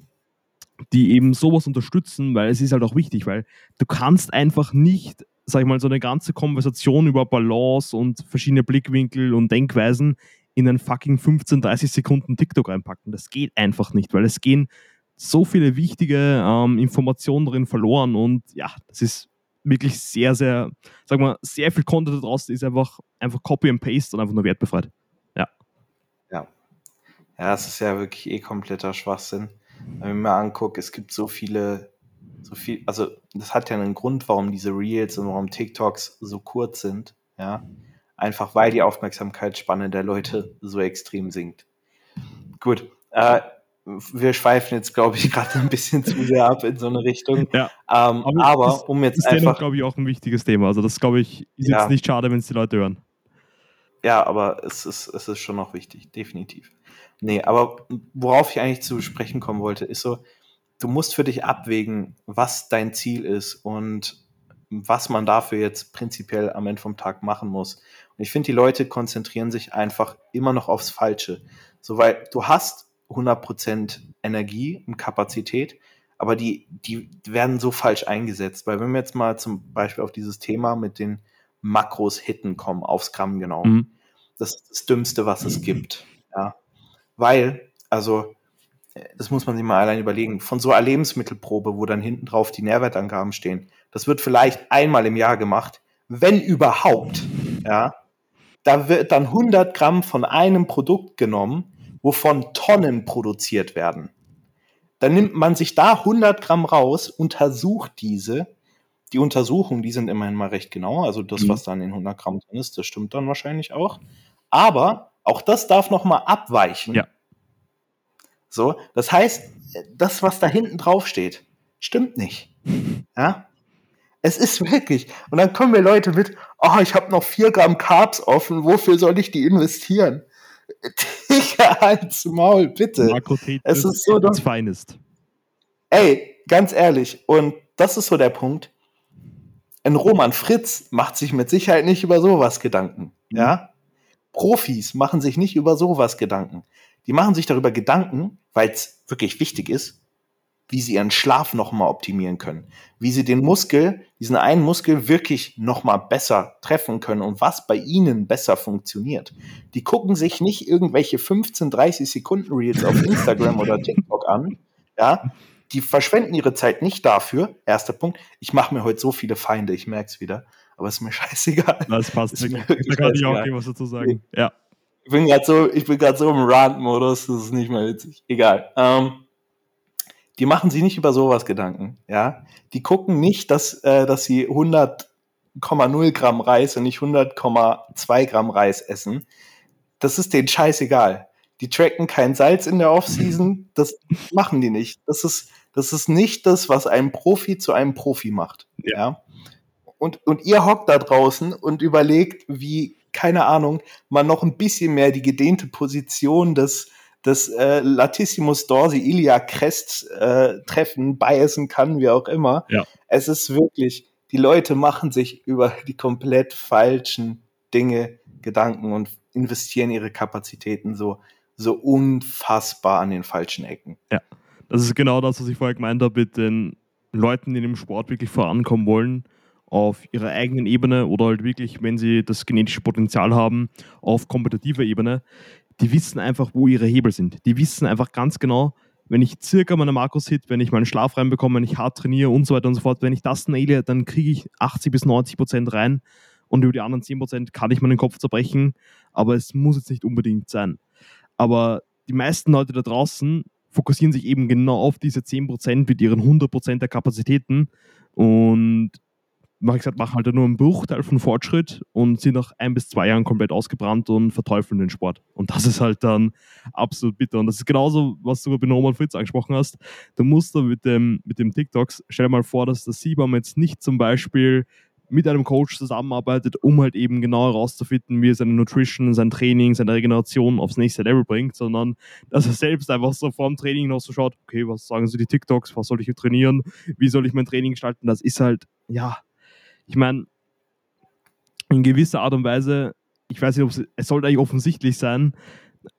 die eben sowas unterstützen, weil es ist halt auch wichtig, weil du kannst einfach nicht, sag ich mal, so eine ganze Konversation über Balance und verschiedene Blickwinkel und Denkweisen in einen fucking 15, 30 Sekunden TikTok reinpacken. Das geht einfach nicht, weil es gehen so viele wichtige ähm, Informationen drin verloren und ja, das ist wirklich sehr, sehr, sag mal, sehr viel Content draußen ist einfach, einfach Copy and Paste und einfach nur wertbefreit. Ja, es ist ja wirklich eh kompletter Schwachsinn. Wenn ich mir angucke, es gibt so viele, so viel, also das hat ja einen Grund, warum diese Reels und warum TikToks so kurz sind, ja. Einfach weil die Aufmerksamkeitsspanne der Leute so extrem sinkt. Gut, äh, wir schweifen jetzt, glaube ich, *laughs* gerade ein bisschen zu sehr ab in so eine Richtung. Ja, Ähm, Aber aber, das um jetzt ist einfach, glaube ich, auch ein wichtiges Thema. Also das, glaube ich, ist Ja. jetzt nicht schade, wenn es die Leute hören. Ja, aber es ist, es ist schon noch wichtig, definitiv. Nee, aber worauf ich eigentlich zu sprechen kommen wollte, ist so, du musst für dich abwägen, was dein Ziel ist und was man dafür jetzt prinzipiell am Ende vom Tag machen muss. Und ich finde, die Leute konzentrieren sich einfach immer noch aufs Falsche. So, weil du hast 100% Energie und Kapazität, aber die, die werden so falsch eingesetzt. Weil wenn wir jetzt mal zum Beispiel auf dieses Thema mit den Makros hitten kommen, aufs Gramm genau, Mhm. das ist das Dümmste, was es gibt. Ja. Weil, also, das muss man sich mal allein überlegen, von so einer Lebensmittelprobe, wo dann hinten drauf die Nährwertangaben stehen, das wird vielleicht einmal im Jahr gemacht, wenn überhaupt, ja. Da wird dann 100 Gramm von einem Produkt genommen, wovon Tonnen produziert werden. Dann nimmt man sich da 100 Gramm raus, untersucht diese. Die Untersuchungen, die sind immerhin mal recht genau. Also das, Mhm. was dann in 100 Gramm drin ist, das stimmt dann wahrscheinlich auch. Aber auch das darf noch mal abweichen. Ja. So, das heißt, das, was da hinten drauf steht, stimmt nicht. Ja? Es ist wirklich. Und dann kommen mir Leute mit, oh, ich habe noch 4 Gramm Carbs offen, wofür soll ich die investieren? *laughs* Digga, halt's Maul, bitte. Makrotät Es ist so das. Feinest. Ey, ganz ehrlich, und das ist so der Punkt. Ein Roman Fritz macht sich mit Sicherheit nicht über sowas Gedanken. Mhm. Ja? Profis machen sich nicht über sowas Gedanken. Die machen sich darüber Gedanken, weil es wirklich wichtig ist, wie sie ihren Schlaf nochmal optimieren können. Wie sie den Muskel, diesen einen Muskel wirklich nochmal besser treffen können und was bei ihnen besser funktioniert. Die gucken sich nicht irgendwelche 15, 30 Sekunden Reels auf Instagram oder TikTok an. Ja, die verschwenden ihre Zeit nicht dafür. Erster Punkt. Ich mache mir heute so viele Feinde, ich merke es wieder. Aber ist mir scheißegal. Das passt Ist mir Da kann ich auch scheißegal. gehen, was dazu sagen. Ja. Ich bin gerade so, ich bin gerade so im Rant-Modus, das ist nicht mehr witzig. Egal. Ähm, die machen sich nicht über sowas Gedanken, ja. Die gucken nicht, dass, äh, dass sie 100,0 Gramm Reis und nicht 100,2 Gramm Reis essen. Das ist denen scheißegal. Die tracken kein Salz in der Offseason, *laughs* das machen die nicht. Das ist, das ist nicht das, was einen Profi zu einem Profi macht, Ja. ja. Und, und ihr hockt da draußen und überlegt, wie, keine Ahnung, man noch ein bisschen mehr die gedehnte Position des, des äh, Latissimus Dorsi Ilia Crest äh, treffen, biasen kann, wie auch immer. Ja. Es ist wirklich, die Leute machen sich über die komplett falschen Dinge Gedanken und investieren ihre Kapazitäten so, so unfassbar an den falschen Ecken. Das ist genau das, was ich vorher gemeint habe mit den Leuten, die in dem Sport wirklich vorankommen wollen, auf ihrer eigenen Ebene oder halt wirklich, wenn sie das genetische Potenzial haben, auf kompetitiver Ebene. Die wissen einfach, wo ihre Hebel sind. Die wissen einfach ganz genau, wenn ich circa meine Markus hit, wenn ich meinen Schlaf reinbekomme, wenn ich hart trainiere und so weiter und so fort, wenn ich das naile, dann kriege ich 80 bis 90 Prozent rein und über die anderen 10% kann ich meinen Kopf zerbrechen, aber es muss jetzt nicht unbedingt sein. Aber die meisten Leute da draußen fokussieren sich eben genau auf diese 10% mit ihren 100% der Kapazitäten und wie gesagt, machen halt nur einen Bruchteil von Fortschritt und sind nach ein bis zwei Jahren komplett ausgebrannt und verteufeln den Sport. Und das ist halt dann absolut bitter. Und das ist genauso, was du bei Norman Fritz angesprochen hast. Du musst da mit dem, mit dem TikToks, stell dir mal vor, dass der Siebam jetzt nicht zum Beispiel mit einem Coach zusammenarbeitet, um halt eben genau herauszufinden, wie er seine Nutrition, sein Training, seine Regeneration aufs nächste Level bringt, sondern dass er selbst einfach so vor dem Training noch so schaut, okay, was sagen sie die TikToks, was soll ich trainieren, wie soll ich mein Training gestalten, das ist halt, ja, ich meine, in gewisser Art und Weise, ich weiß nicht, ob es, es sollte eigentlich offensichtlich sein,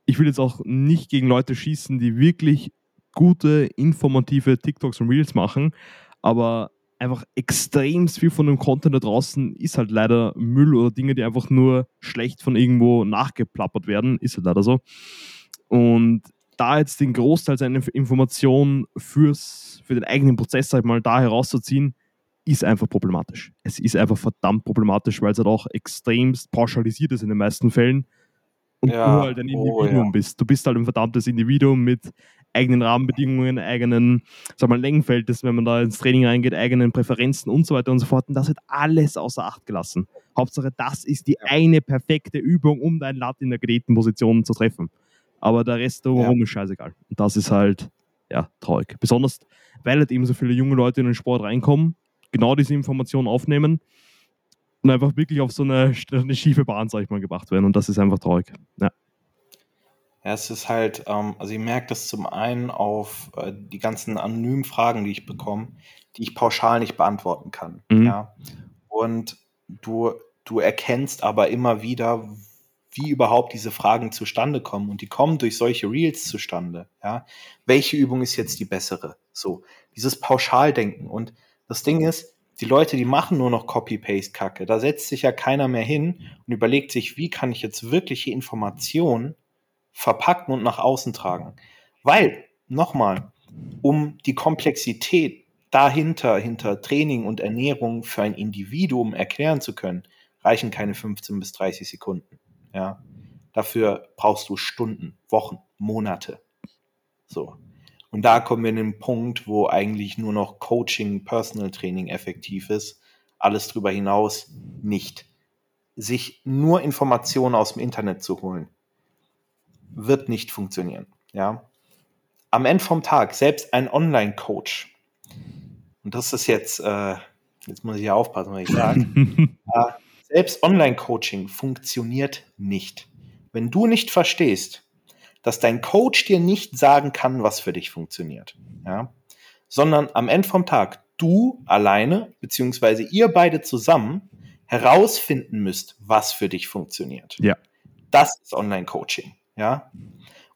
ich will jetzt auch nicht gegen Leute schießen, die wirklich gute, informative TikToks und Reels machen, aber einfach extrem viel von dem Content da draußen ist halt leider Müll oder Dinge, die einfach nur schlecht von irgendwo nachgeplappert werden, ist halt leider so. Und da jetzt den Großteil seiner Informationen fürs, für den eigenen Prozess, sag ich mal, da herauszuziehen, ist einfach problematisch. Es ist einfach verdammt problematisch, weil es halt auch extremst pauschalisiert ist in den meisten Fällen. Und ja, du halt ein oh, Individuum oh, ja. bist. Du bist halt ein verdammtes Individuum mit eigenen Rahmenbedingungen, eigenen, sag mal, Längenfeldes, wenn man da ins Training reingeht, eigenen Präferenzen und so weiter und so fort. Und das wird alles außer Acht gelassen. Hauptsache, das ist die eine perfekte Übung, um dein Lat in der gedehnten Position zu treffen. Aber der Rest drumherum ja. ist scheißegal. Und das ist halt, ja, traurig. Besonders, weil halt eben so viele junge Leute in den Sport reinkommen, genau diese Informationen aufnehmen und einfach wirklich auf so eine, eine schiefe Bahn, sag ich mal, gebracht werden. Und das ist einfach traurig. Ja. Ja, es ist halt, ähm, also ich merke das zum einen auf äh, die ganzen anonymen Fragen, die ich bekomme, die ich pauschal nicht beantworten kann. Mhm. Ja. Und du, du erkennst aber immer wieder, wie überhaupt diese Fragen zustande kommen. Und die kommen durch solche Reels zustande. Ja. Welche Übung ist jetzt die bessere? So, dieses Pauschaldenken. Und das Ding ist, die Leute, die machen nur noch Copy-Paste-Kacke. Da setzt sich ja keiner mehr hin und überlegt sich, wie kann ich jetzt wirkliche Informationen verpacken und nach außen tragen. Weil, nochmal, um die Komplexität dahinter, hinter Training und Ernährung für ein Individuum erklären zu können, reichen keine 15 bis 30 Sekunden. Ja. Dafür brauchst du Stunden, Wochen, Monate. So. Und da kommen wir in den Punkt, wo eigentlich nur noch Coaching, Personal Training effektiv ist. Alles darüber hinaus nicht. Sich nur Informationen aus dem Internet zu holen, wird nicht funktionieren. Ja? Am Ende vom Tag, selbst ein Online-Coach, und das ist jetzt, äh, jetzt muss ich ja aufpassen, was ich sage, *laughs* äh, selbst Online-Coaching funktioniert nicht. Wenn du nicht verstehst, dass dein Coach dir nicht sagen kann, was für dich funktioniert. Ja? Sondern am Ende vom Tag du alleine, beziehungsweise ihr beide zusammen herausfinden müsst, was für dich funktioniert. Ja. Das ist Online-Coaching. Ja.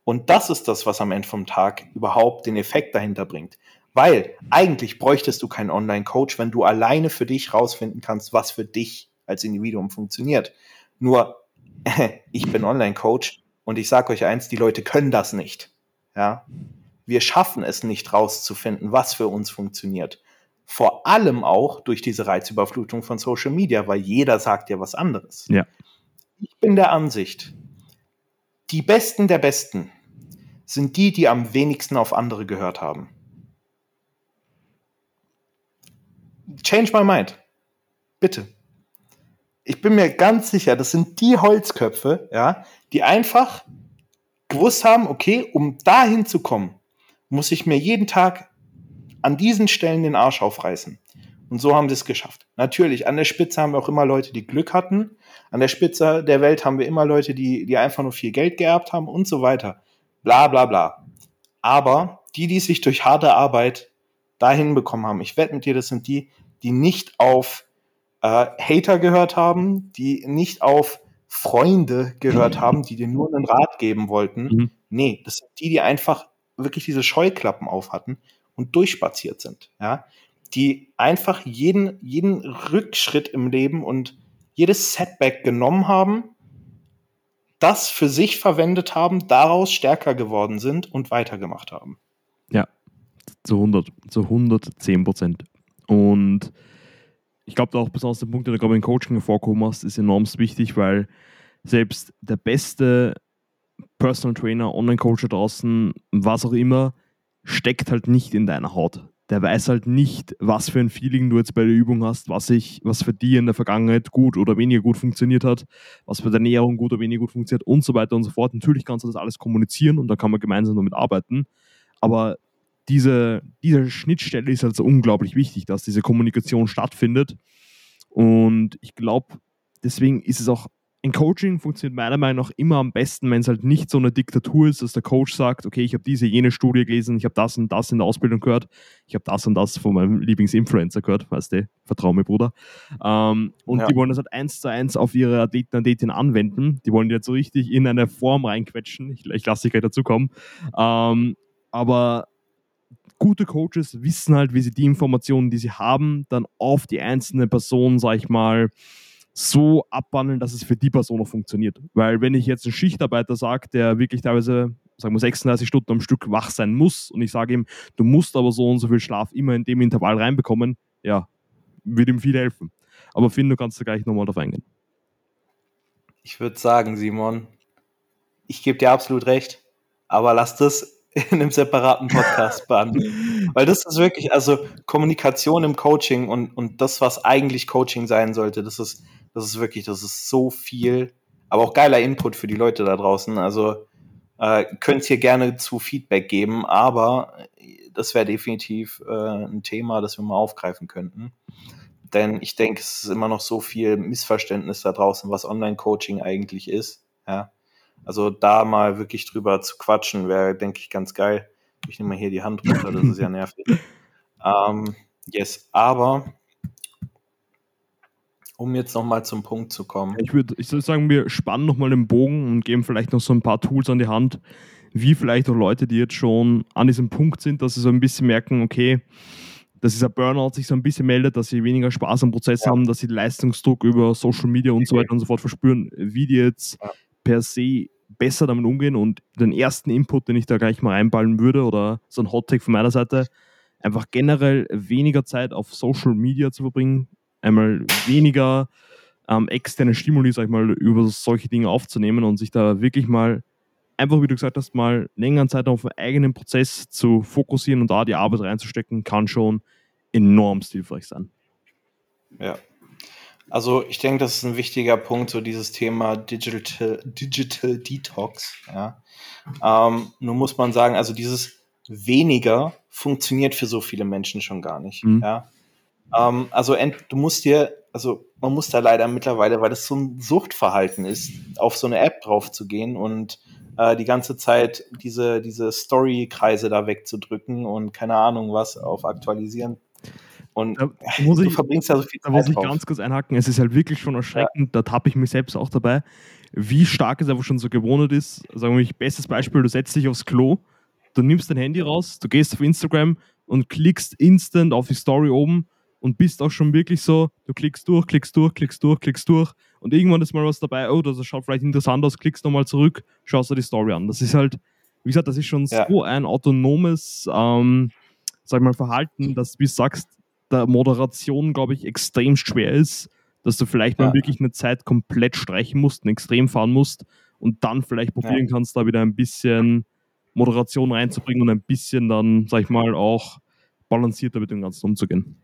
Und das ist das, was am Ende vom Tag überhaupt den Effekt dahinter bringt. Weil eigentlich bräuchtest du keinen Online-Coach, wenn du alleine für dich herausfinden kannst, was für dich als Individuum funktioniert. Nur, *laughs* ich bin Online-Coach und ich sage euch eins, die Leute können das nicht. Ja? Wir schaffen es nicht rauszufinden, was für uns funktioniert. Vor allem auch durch diese Reizüberflutung von Social Media, weil jeder sagt ja was anderes. Ja. Ich bin der Ansicht, die Besten der Besten sind die, die am wenigsten auf andere gehört haben. Change my mind. Bitte ich bin mir ganz sicher, das sind die Holzköpfe, ja, die einfach gewusst haben, okay, um dahin zu kommen, muss ich mir jeden Tag an diesen Stellen den Arsch aufreißen. Und so haben sie es geschafft. Natürlich, an der Spitze haben wir auch immer Leute, die Glück hatten. An der Spitze der Welt haben wir immer Leute, die, die einfach nur viel Geld geerbt haben und so weiter. Bla bla bla. Aber die, die sich durch harte Arbeit dahin bekommen haben, ich wette mit dir, das sind die, die nicht auf äh, Hater gehört haben, die nicht auf Freunde gehört mhm. haben, die dir nur einen Rat geben wollten. Mhm. Nee, das sind die, die einfach wirklich diese Scheuklappen auf hatten und durchspaziert sind. Ja? Die einfach jeden, jeden Rückschritt im Leben und jedes Setback genommen haben, das für sich verwendet haben, daraus stärker geworden sind und weitergemacht haben. Ja, zu 100, zu 110 Prozent. Und ich glaube auch besonders der Punkt, den du gerade im Coaching hervorgehoben hast, ist enorm wichtig, weil selbst der beste Personal Trainer, Online-Coach draußen, was auch immer, steckt halt nicht in deiner Haut. Der weiß halt nicht, was für ein Feeling du jetzt bei der Übung hast, was, ich, was für dich in der Vergangenheit gut oder weniger gut funktioniert hat, was für deine Ernährung gut oder weniger gut funktioniert und so weiter und so fort. Natürlich kannst du das alles kommunizieren und da kann man gemeinsam damit arbeiten. Aber diese, diese Schnittstelle ist halt so unglaublich wichtig, dass diese Kommunikation stattfindet. Und ich glaube, deswegen ist es auch ein Coaching funktioniert meiner Meinung nach immer am besten, wenn es halt nicht so eine Diktatur ist, dass der Coach sagt, okay, ich habe diese, jene Studie gelesen, ich habe das und das in der Ausbildung gehört, ich habe das und das von meinem Lieblingsinfluencer gehört, weißt du, vertrau mir, Bruder. Ähm, und ja. die wollen das halt eins zu eins auf ihre Athleten und Athletinnen anwenden. Die wollen die jetzt so richtig in eine Form reinquetschen. Ich, ich lasse dich gleich dazu kommen. Ähm, aber gute Coaches wissen halt, wie sie die Informationen, die sie haben, dann auf die einzelne Person, sag ich mal, so abwandeln, dass es für die Person auch funktioniert. Weil wenn ich jetzt einen Schichtarbeiter sage, der wirklich teilweise, sagen wir 36 Stunden am Stück wach sein muss und ich sage ihm, du musst aber so und so viel Schlaf immer in dem Intervall reinbekommen, ja, wird ihm viel helfen. Aber Finn, du kannst da gleich nochmal drauf eingehen. Ich würde sagen, Simon, ich gebe dir absolut recht, aber lass das in einem separaten Podcast behandeln. Weil das ist wirklich, also Kommunikation im Coaching und, und das, was eigentlich Coaching sein sollte, das ist das ist wirklich, das ist so viel, aber auch geiler Input für die Leute da draußen. Also äh, könnt ihr gerne zu Feedback geben, aber das wäre definitiv äh, ein Thema, das wir mal aufgreifen könnten. Denn ich denke, es ist immer noch so viel Missverständnis da draußen, was Online-Coaching eigentlich ist. Ja. Also da mal wirklich drüber zu quatschen, wäre, denke ich, ganz geil. Ich nehme mal hier die Hand runter, das ist ja nervig. *laughs* ähm, yes, aber um jetzt nochmal zum Punkt zu kommen. Ich würde ich würd sagen, wir spannen nochmal den Bogen und geben vielleicht noch so ein paar Tools an die Hand, wie vielleicht auch Leute, die jetzt schon an diesem Punkt sind, dass sie so ein bisschen merken, okay, dass dieser Burnout sich so ein bisschen meldet, dass sie weniger Spaß am Prozess ja. haben, dass sie Leistungsdruck über Social Media und so weiter und so fort verspüren, wie die jetzt ja. Per se besser damit umgehen und den ersten Input, den ich da gleich mal reinballen würde oder so ein Hot Take von meiner Seite, einfach generell weniger Zeit auf Social Media zu verbringen, einmal weniger ähm, externe Stimuli, sag ich mal, über solche Dinge aufzunehmen und sich da wirklich mal einfach, wie du gesagt hast, mal längere Zeit auf einen eigenen Prozess zu fokussieren und da die Arbeit reinzustecken, kann schon enorm hilfreich sein. Ja. Also ich denke, das ist ein wichtiger Punkt, so dieses Thema Digital, Digital Detox. Ja. Ähm, nur muss man sagen, also dieses weniger funktioniert für so viele Menschen schon gar nicht. Mhm. Ja. Ähm, also du musst dir, also man muss da leider mittlerweile, weil das so ein Suchtverhalten ist, auf so eine App drauf zu gehen und äh, die ganze Zeit diese, diese Story-Kreise da wegzudrücken und keine Ahnung was auf aktualisieren. Und *laughs* da muss du ich, verbringst ja so viel Zeit Da muss ich drauf. ganz kurz einhaken. Es ist halt wirklich schon erschreckend, ja. da tappe ich mich selbst auch dabei, wie stark es einfach schon so gewohnt ist. Sagen wir mal, bestes Beispiel, du setzt dich aufs Klo, du nimmst dein Handy raus, du gehst auf Instagram und klickst instant auf die Story oben und bist auch schon wirklich so, du klickst durch, klickst durch, klickst durch, klickst durch und irgendwann ist mal was dabei, oh, das schaut vielleicht interessant aus, klickst nochmal zurück, schaust dir die Story an. Das ist halt, wie gesagt, das ist schon ja. so ein autonomes, ähm, sag mal, Verhalten, dass, wie du sagst, der Moderation, glaube ich, extrem schwer ist, dass du vielleicht ja. mal wirklich eine Zeit komplett streichen musst, ein Extrem fahren musst und dann vielleicht probieren ja. kannst, da wieder ein bisschen Moderation reinzubringen und ein bisschen dann, sag ich mal, auch balancierter mit dem Ganzen umzugehen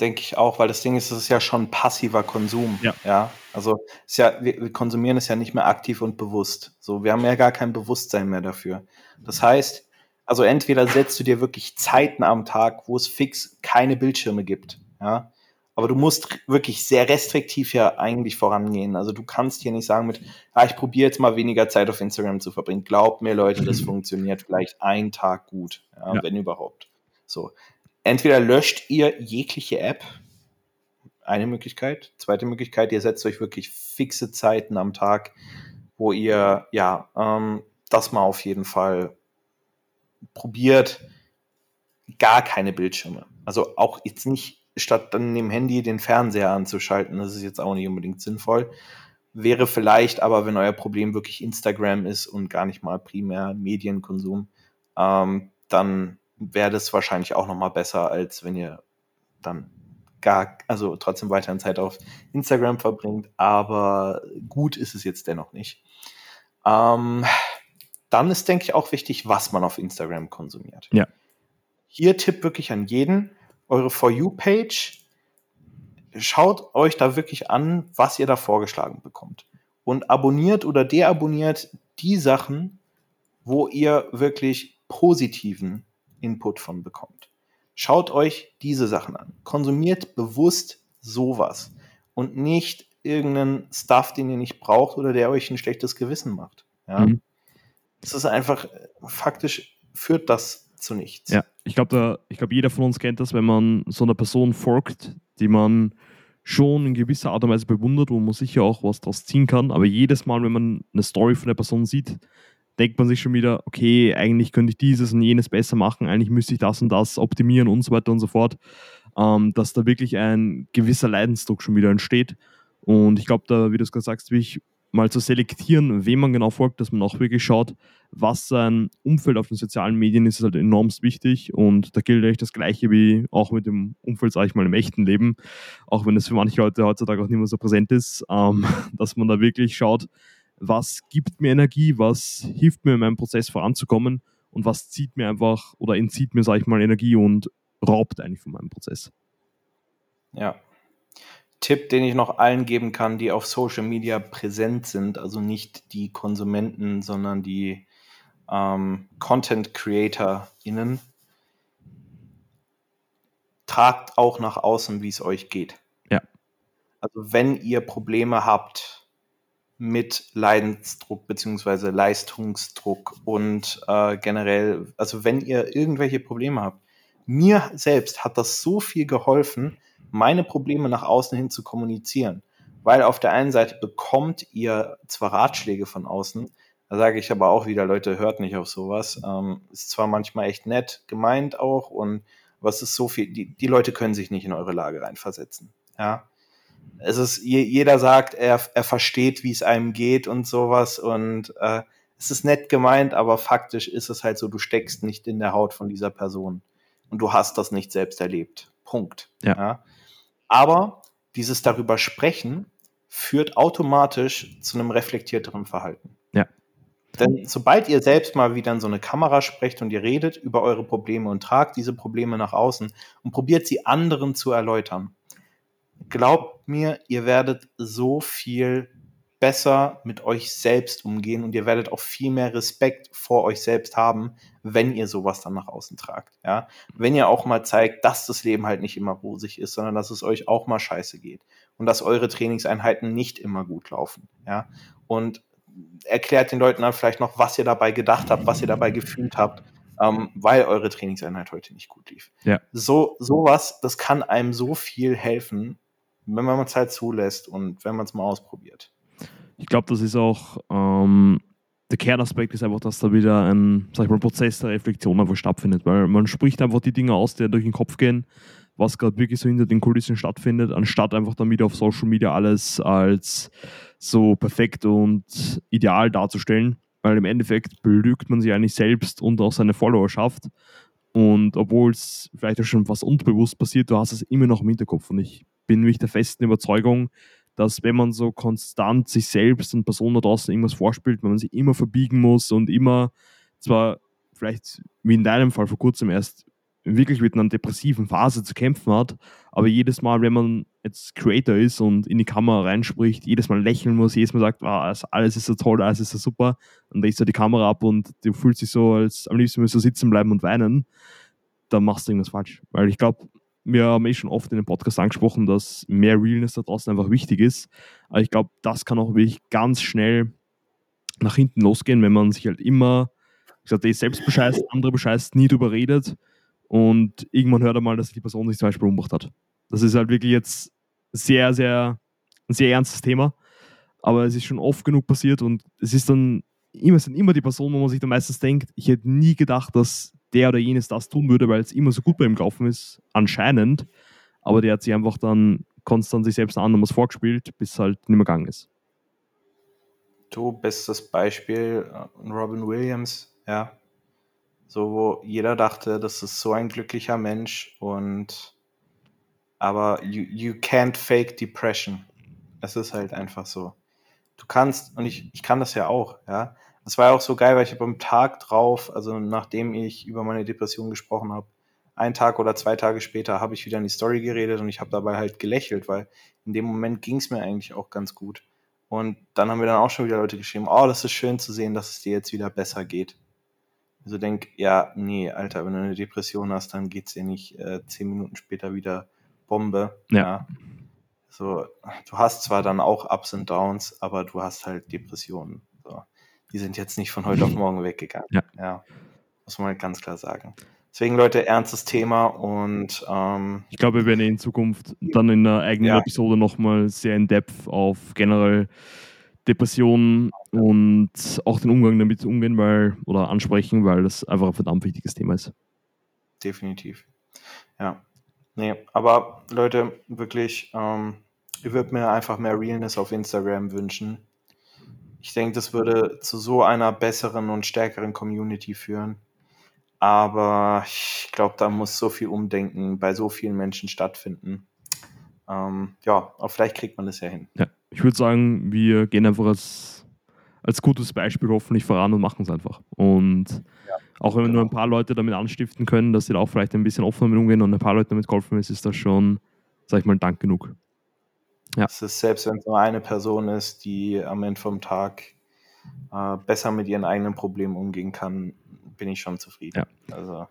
denke ich auch, weil das Ding ist, es ist ja schon passiver Konsum. Ja. ja? Also ist ja, wir, konsumieren es ja nicht mehr aktiv und bewusst. So, wir haben ja gar kein Bewusstsein mehr dafür. Das heißt, also entweder setzt du dir wirklich Zeiten am Tag, wo es fix keine Bildschirme gibt, ja. Aber du musst wirklich sehr restriktiv ja eigentlich vorangehen. Also du kannst hier nicht sagen mit, ah, ich probiere jetzt mal weniger Zeit auf Instagram zu verbringen. Glaubt mir, Leute, das funktioniert vielleicht einen Tag gut, ja, ja. wenn überhaupt. So entweder löscht ihr jegliche App, eine Möglichkeit. Zweite Möglichkeit, ihr setzt euch wirklich fixe Zeiten am Tag, wo ihr ja ähm, das mal auf jeden Fall probiert. Gar keine Bildschirme. Also auch jetzt nicht statt dann dem Handy den Fernseher anzuschalten, das ist jetzt auch nicht unbedingt sinnvoll. Wäre vielleicht aber, wenn euer Problem wirklich Instagram ist und gar nicht mal primär Medienkonsum, ähm, dann wäre das wahrscheinlich auch noch mal besser, als wenn ihr dann gar, also trotzdem weiterhin Zeit auf Instagram verbringt, aber gut ist es jetzt dennoch nicht. Ähm, dann ist, denke ich, auch wichtig, was man auf Instagram konsumiert. Ja. Hier Tipp wirklich an jeden, eure For You-Page, schaut euch da wirklich an, was ihr da vorgeschlagen bekommt. Und abonniert oder deabonniert die Sachen, wo ihr wirklich positiven Input von bekommt. Schaut euch diese Sachen an. Konsumiert bewusst sowas und nicht irgendeinen Stuff, den ihr nicht braucht oder der euch ein schlechtes Gewissen macht. Ja. Mhm. Es ist einfach, faktisch führt das zu nichts. Ja, ich glaube, glaub, jeder von uns kennt das, wenn man so einer Person folgt, die man schon in gewisser Art und Weise bewundert, wo man sicher auch was daraus ziehen kann. Aber jedes Mal, wenn man eine Story von der Person sieht, denkt man sich schon wieder, okay, eigentlich könnte ich dieses und jenes besser machen, eigentlich müsste ich das und das optimieren und so weiter und so fort, ähm, dass da wirklich ein gewisser Leidensdruck schon wieder entsteht. Und ich glaube, da, wie du es gerade sagst, wie ich mal zu selektieren, wem man genau folgt, dass man auch wirklich schaut, was sein Umfeld auf den sozialen Medien ist, ist halt enormst wichtig. Und da gilt eigentlich das Gleiche wie auch mit dem Umfeld, sage ich mal, im echten Leben, auch wenn es für manche Leute heutzutage auch nicht mehr so präsent ist, ähm, *laughs* dass man da wirklich schaut, was gibt mir Energie, was hilft mir in meinem Prozess voranzukommen und was zieht mir einfach oder entzieht mir, sage ich mal, Energie und raubt eigentlich von meinem Prozess. Ja. Tipp, den ich noch allen geben kann, die auf Social Media präsent sind, also nicht die Konsumenten, sondern die ähm, Content CreatorInnen, tragt auch nach außen, wie es euch geht. Ja. Also wenn ihr Probleme habt, mit Leidensdruck beziehungsweise Leistungsdruck und äh, generell, also wenn ihr irgendwelche Probleme habt, mir selbst hat das so viel geholfen, meine Probleme nach außen hin zu kommunizieren. Weil auf der einen Seite bekommt ihr zwar Ratschläge von außen, da sage ich aber auch wieder, Leute, hört nicht auf sowas. Ähm, ist zwar manchmal echt nett gemeint auch, und was ist so viel, die, die Leute können sich nicht in eure Lage reinversetzen. Ja es ist, jeder sagt, er, er versteht, wie es einem geht und sowas und äh, es ist nett gemeint, aber faktisch ist es halt so, du steckst nicht in der Haut von dieser Person und du hast das nicht selbst erlebt. Punkt. Ja. ja. Aber dieses darüber sprechen führt automatisch zu einem reflektierteren Verhalten. Ja. Denn sobald ihr selbst mal wieder in so eine Kamera sprecht und ihr redet über eure Probleme und tragt diese Probleme nach außen und probiert sie anderen zu erläutern, glaubt mir, ihr werdet so viel besser mit euch selbst umgehen und ihr werdet auch viel mehr Respekt vor euch selbst haben, wenn ihr sowas dann nach außen tragt. Ja? Wenn ihr auch mal zeigt, dass das Leben halt nicht immer rosig ist, sondern dass es euch auch mal scheiße geht und dass eure Trainingseinheiten nicht immer gut laufen. Ja? Und erklärt den Leuten dann vielleicht noch, was ihr dabei gedacht habt, was ihr dabei gefühlt habt, ähm, weil eure Trainingseinheit heute nicht gut lief. Ja. So, sowas, das kann einem so viel helfen, wenn man es halt zulässt und wenn man es mal ausprobiert. Ich glaube, das ist auch ähm, der Kernaspekt ist einfach, dass da wieder ein, sag ich mal, Prozess der Reflexion einfach stattfindet, weil man spricht einfach die Dinge aus, die durch den Kopf gehen, was gerade wirklich so hinter den Kulissen stattfindet, anstatt einfach wieder auf Social Media alles als so perfekt und ideal darzustellen, weil im Endeffekt belügt man sich eigentlich selbst und auch seine Followerschaft. Und obwohl es vielleicht auch schon was unterbewusst passiert, du hast es immer noch im Hinterkopf. Und ich bin nämlich der festen Überzeugung, dass wenn man so konstant sich selbst und Personen da draußen irgendwas vorspielt, wenn man sich immer verbiegen muss und immer zwar vielleicht wie in deinem Fall vor kurzem erst wirklich mit einer depressiven Phase zu kämpfen hat, aber jedes Mal, wenn man jetzt Creator ist und in die Kamera reinspricht, jedes Mal lächeln muss, jedes Mal sagt, ah, alles ist so toll, alles ist so super, dann legst du die Kamera ab und du fühlst dich so, als am liebsten müsstest du sitzen bleiben und weinen, dann machst du irgendwas falsch. Weil ich glaube, wir haben eh schon oft in dem Podcast angesprochen, dass mehr Realness da draußen einfach wichtig ist. Aber ich glaube, das kann auch wirklich ganz schnell nach hinten losgehen, wenn man sich halt immer, ich sage, selbst bescheißt, andere bescheißt, nie drüber redet und irgendwann hört er mal, dass die Person sich zum Beispiel umgebracht hat. Das ist halt wirklich jetzt sehr, sehr, ein sehr ernstes Thema. Aber es ist schon oft genug passiert und es ist dann immer, sind immer die Personen, wo man sich dann meistens denkt, ich hätte nie gedacht, dass der oder jenes das tun würde, weil es immer so gut bei ihm gelaufen ist, anscheinend. Aber der hat sich einfach dann konstant sich selbst an was vorgespielt, bis es halt nicht mehr gegangen ist. Du, bestes Beispiel, äh, Robin Williams, ja. So, wo jeder dachte, das ist so ein glücklicher Mensch und aber you, you can't fake depression. Es ist halt einfach so. Du kannst, und ich, ich kann das ja auch, ja. Das war ja auch so geil, weil ich habe am Tag drauf, also nachdem ich über meine Depression gesprochen habe, ein Tag oder zwei Tage später habe ich wieder in die Story geredet und ich habe dabei halt gelächelt, weil in dem Moment ging es mir eigentlich auch ganz gut. Und dann haben wir dann auch schon wieder Leute geschrieben, oh, das ist schön zu sehen, dass es dir jetzt wieder besser geht. Also denk, ja, nee, Alter, wenn du eine Depression hast, dann geht es dir nicht äh, zehn Minuten später wieder Bombe. Ja. ja. So, du hast zwar dann auch Ups und Downs, aber du hast halt Depressionen. Die sind jetzt nicht von heute auf morgen weggegangen. Ja. ja. Muss man halt ganz klar sagen. Deswegen, Leute, ernstes Thema und ähm, ich glaube, wir werden in Zukunft dann in einer eigenen Ja. Episode nochmal sehr in depth auf generell Depressionen und auch den Umgang damit umgehen, weil oder ansprechen, weil das einfach ein verdammt wichtiges Thema ist. definitiv. Ja. Nee, aber Leute, wirklich, ähm, ich würde mir einfach mehr Realness auf Instagram wünschen. Ich denke, das würde zu so einer besseren und stärkeren Community führen. Aber ich glaube, da muss so viel Umdenken bei so vielen Menschen stattfinden. Ähm, ja, aber vielleicht kriegt man das ja hin. Ja, ich würde sagen, wir gehen einfach als, als gutes Beispiel hoffentlich voran und machen es einfach. Und auch wenn wir genau. nur ein paar Leute damit anstiften können, dass sie da auch vielleicht ein bisschen offener mit umgehen und ein paar Leute damit geholfen ist, ist das schon, sag ich mal, Dank genug. Ja. Es ist selbst, wenn es nur eine Person ist, die am Ende vom Tag äh, besser mit ihren eigenen Problemen umgehen kann, bin ich schon zufrieden. Also,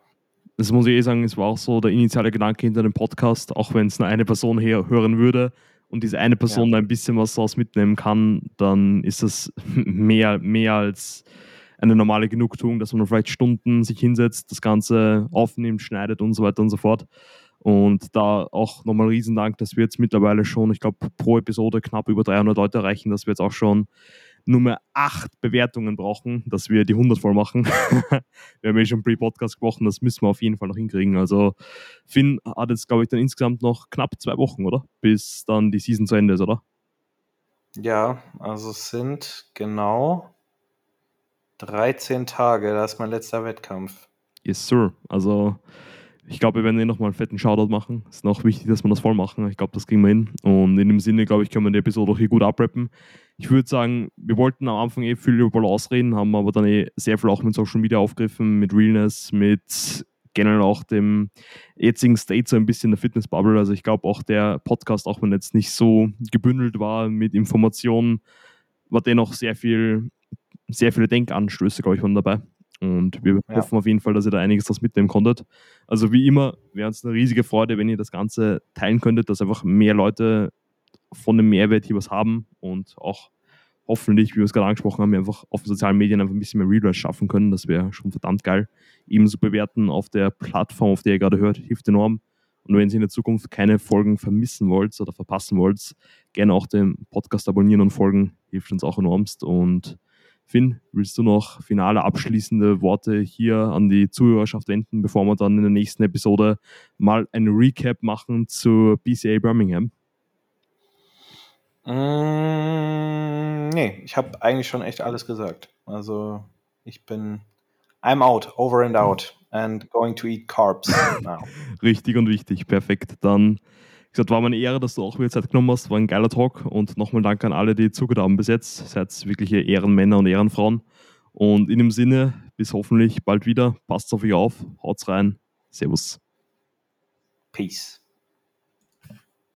Das muss ich eh sagen, es war auch so der initiale Gedanke hinter dem Podcast, auch wenn es nur eine Person her hören würde und diese eine Person da ein bisschen was daraus mitnehmen kann, dann ist das *laughs* mehr, mehr als eine normale Genugtuung, dass man vielleicht Stunden sich hinsetzt, das Ganze aufnimmt, schneidet und so weiter und so fort. Und da auch nochmal riesen Dank, dass wir jetzt mittlerweile schon, ich glaube, pro Episode knapp über 300 Leute erreichen, dass wir jetzt auch schon nur mehr acht Bewertungen brauchen, dass wir die 100 voll machen. *laughs* wir haben ja schon Pre-Podcast gesprochen, das müssen wir auf jeden Fall noch hinkriegen. Also Finn hat jetzt, glaube ich, dann insgesamt noch knapp zwei Wochen, oder? Bis dann die Season zu Ende ist, oder? ja, also es sind genau 13 Tage, das ist mein letzter Wettkampf. Yes, sir. Also ich glaube, wir werden eh nochmal einen fetten Shoutout machen. Es ist noch wichtig, dass wir das voll machen. Ich glaube, das kriegen wir hin. Und in dem Sinne, glaube ich, können wir die Episode auch hier gut abrappen. Ich würde sagen, wir wollten am Anfang eh viel über Balance reden, haben aber dann eh sehr viel auch mit Social Media aufgegriffen, mit Realness, mit generell auch dem jetzigen State so ein bisschen der Fitness-Bubble. Also ich glaube auch der Podcast, auch wenn jetzt nicht so gebündelt war mit Informationen, war dennoch sehr viel, sehr viele Denkanstöße, glaube ich, waren dabei. Und wir Ja. hoffen auf jeden Fall, dass ihr da einiges draus mitnehmen konntet. Also wie immer, wäre uns eine riesige Freude, wenn ihr das Ganze teilen könntet, dass einfach mehr Leute von dem Mehrwert hier was haben und auch hoffentlich, wie wir es gerade angesprochen haben, einfach auf den sozialen Medien einfach ein bisschen mehr Readers schaffen können. Das wäre schon verdammt geil. Ebenso bewerten auf der Plattform, auf der ihr gerade hört, hilft enorm. Und wenn ihr in der Zukunft keine Folgen vermissen wollt oder verpassen wollt, gerne auch den Podcast abonnieren und folgen, hilft uns auch enormst. Und Finn, willst du noch finale abschließende Worte hier an die Zuhörerschaft wenden, bevor wir dann in der nächsten Episode mal ein Recap machen zu BCA Birmingham? Mm, nee, ich habe eigentlich schon echt alles gesagt. Also ich bin I'm out, over and out and going to eat carbs *laughs* now. Richtig und wichtig, perfekt. Dann, gesagt, war mir eine Ehre, dass du auch wieder Zeit genommen hast. War ein geiler Talk und nochmal Dank an alle, die zugehört haben bis jetzt. Seid wirkliche Ehrenmänner und Ehrenfrauen. Und in dem Sinne, bis hoffentlich bald wieder. Passt auf euch auf, haut's rein. Servus. Peace.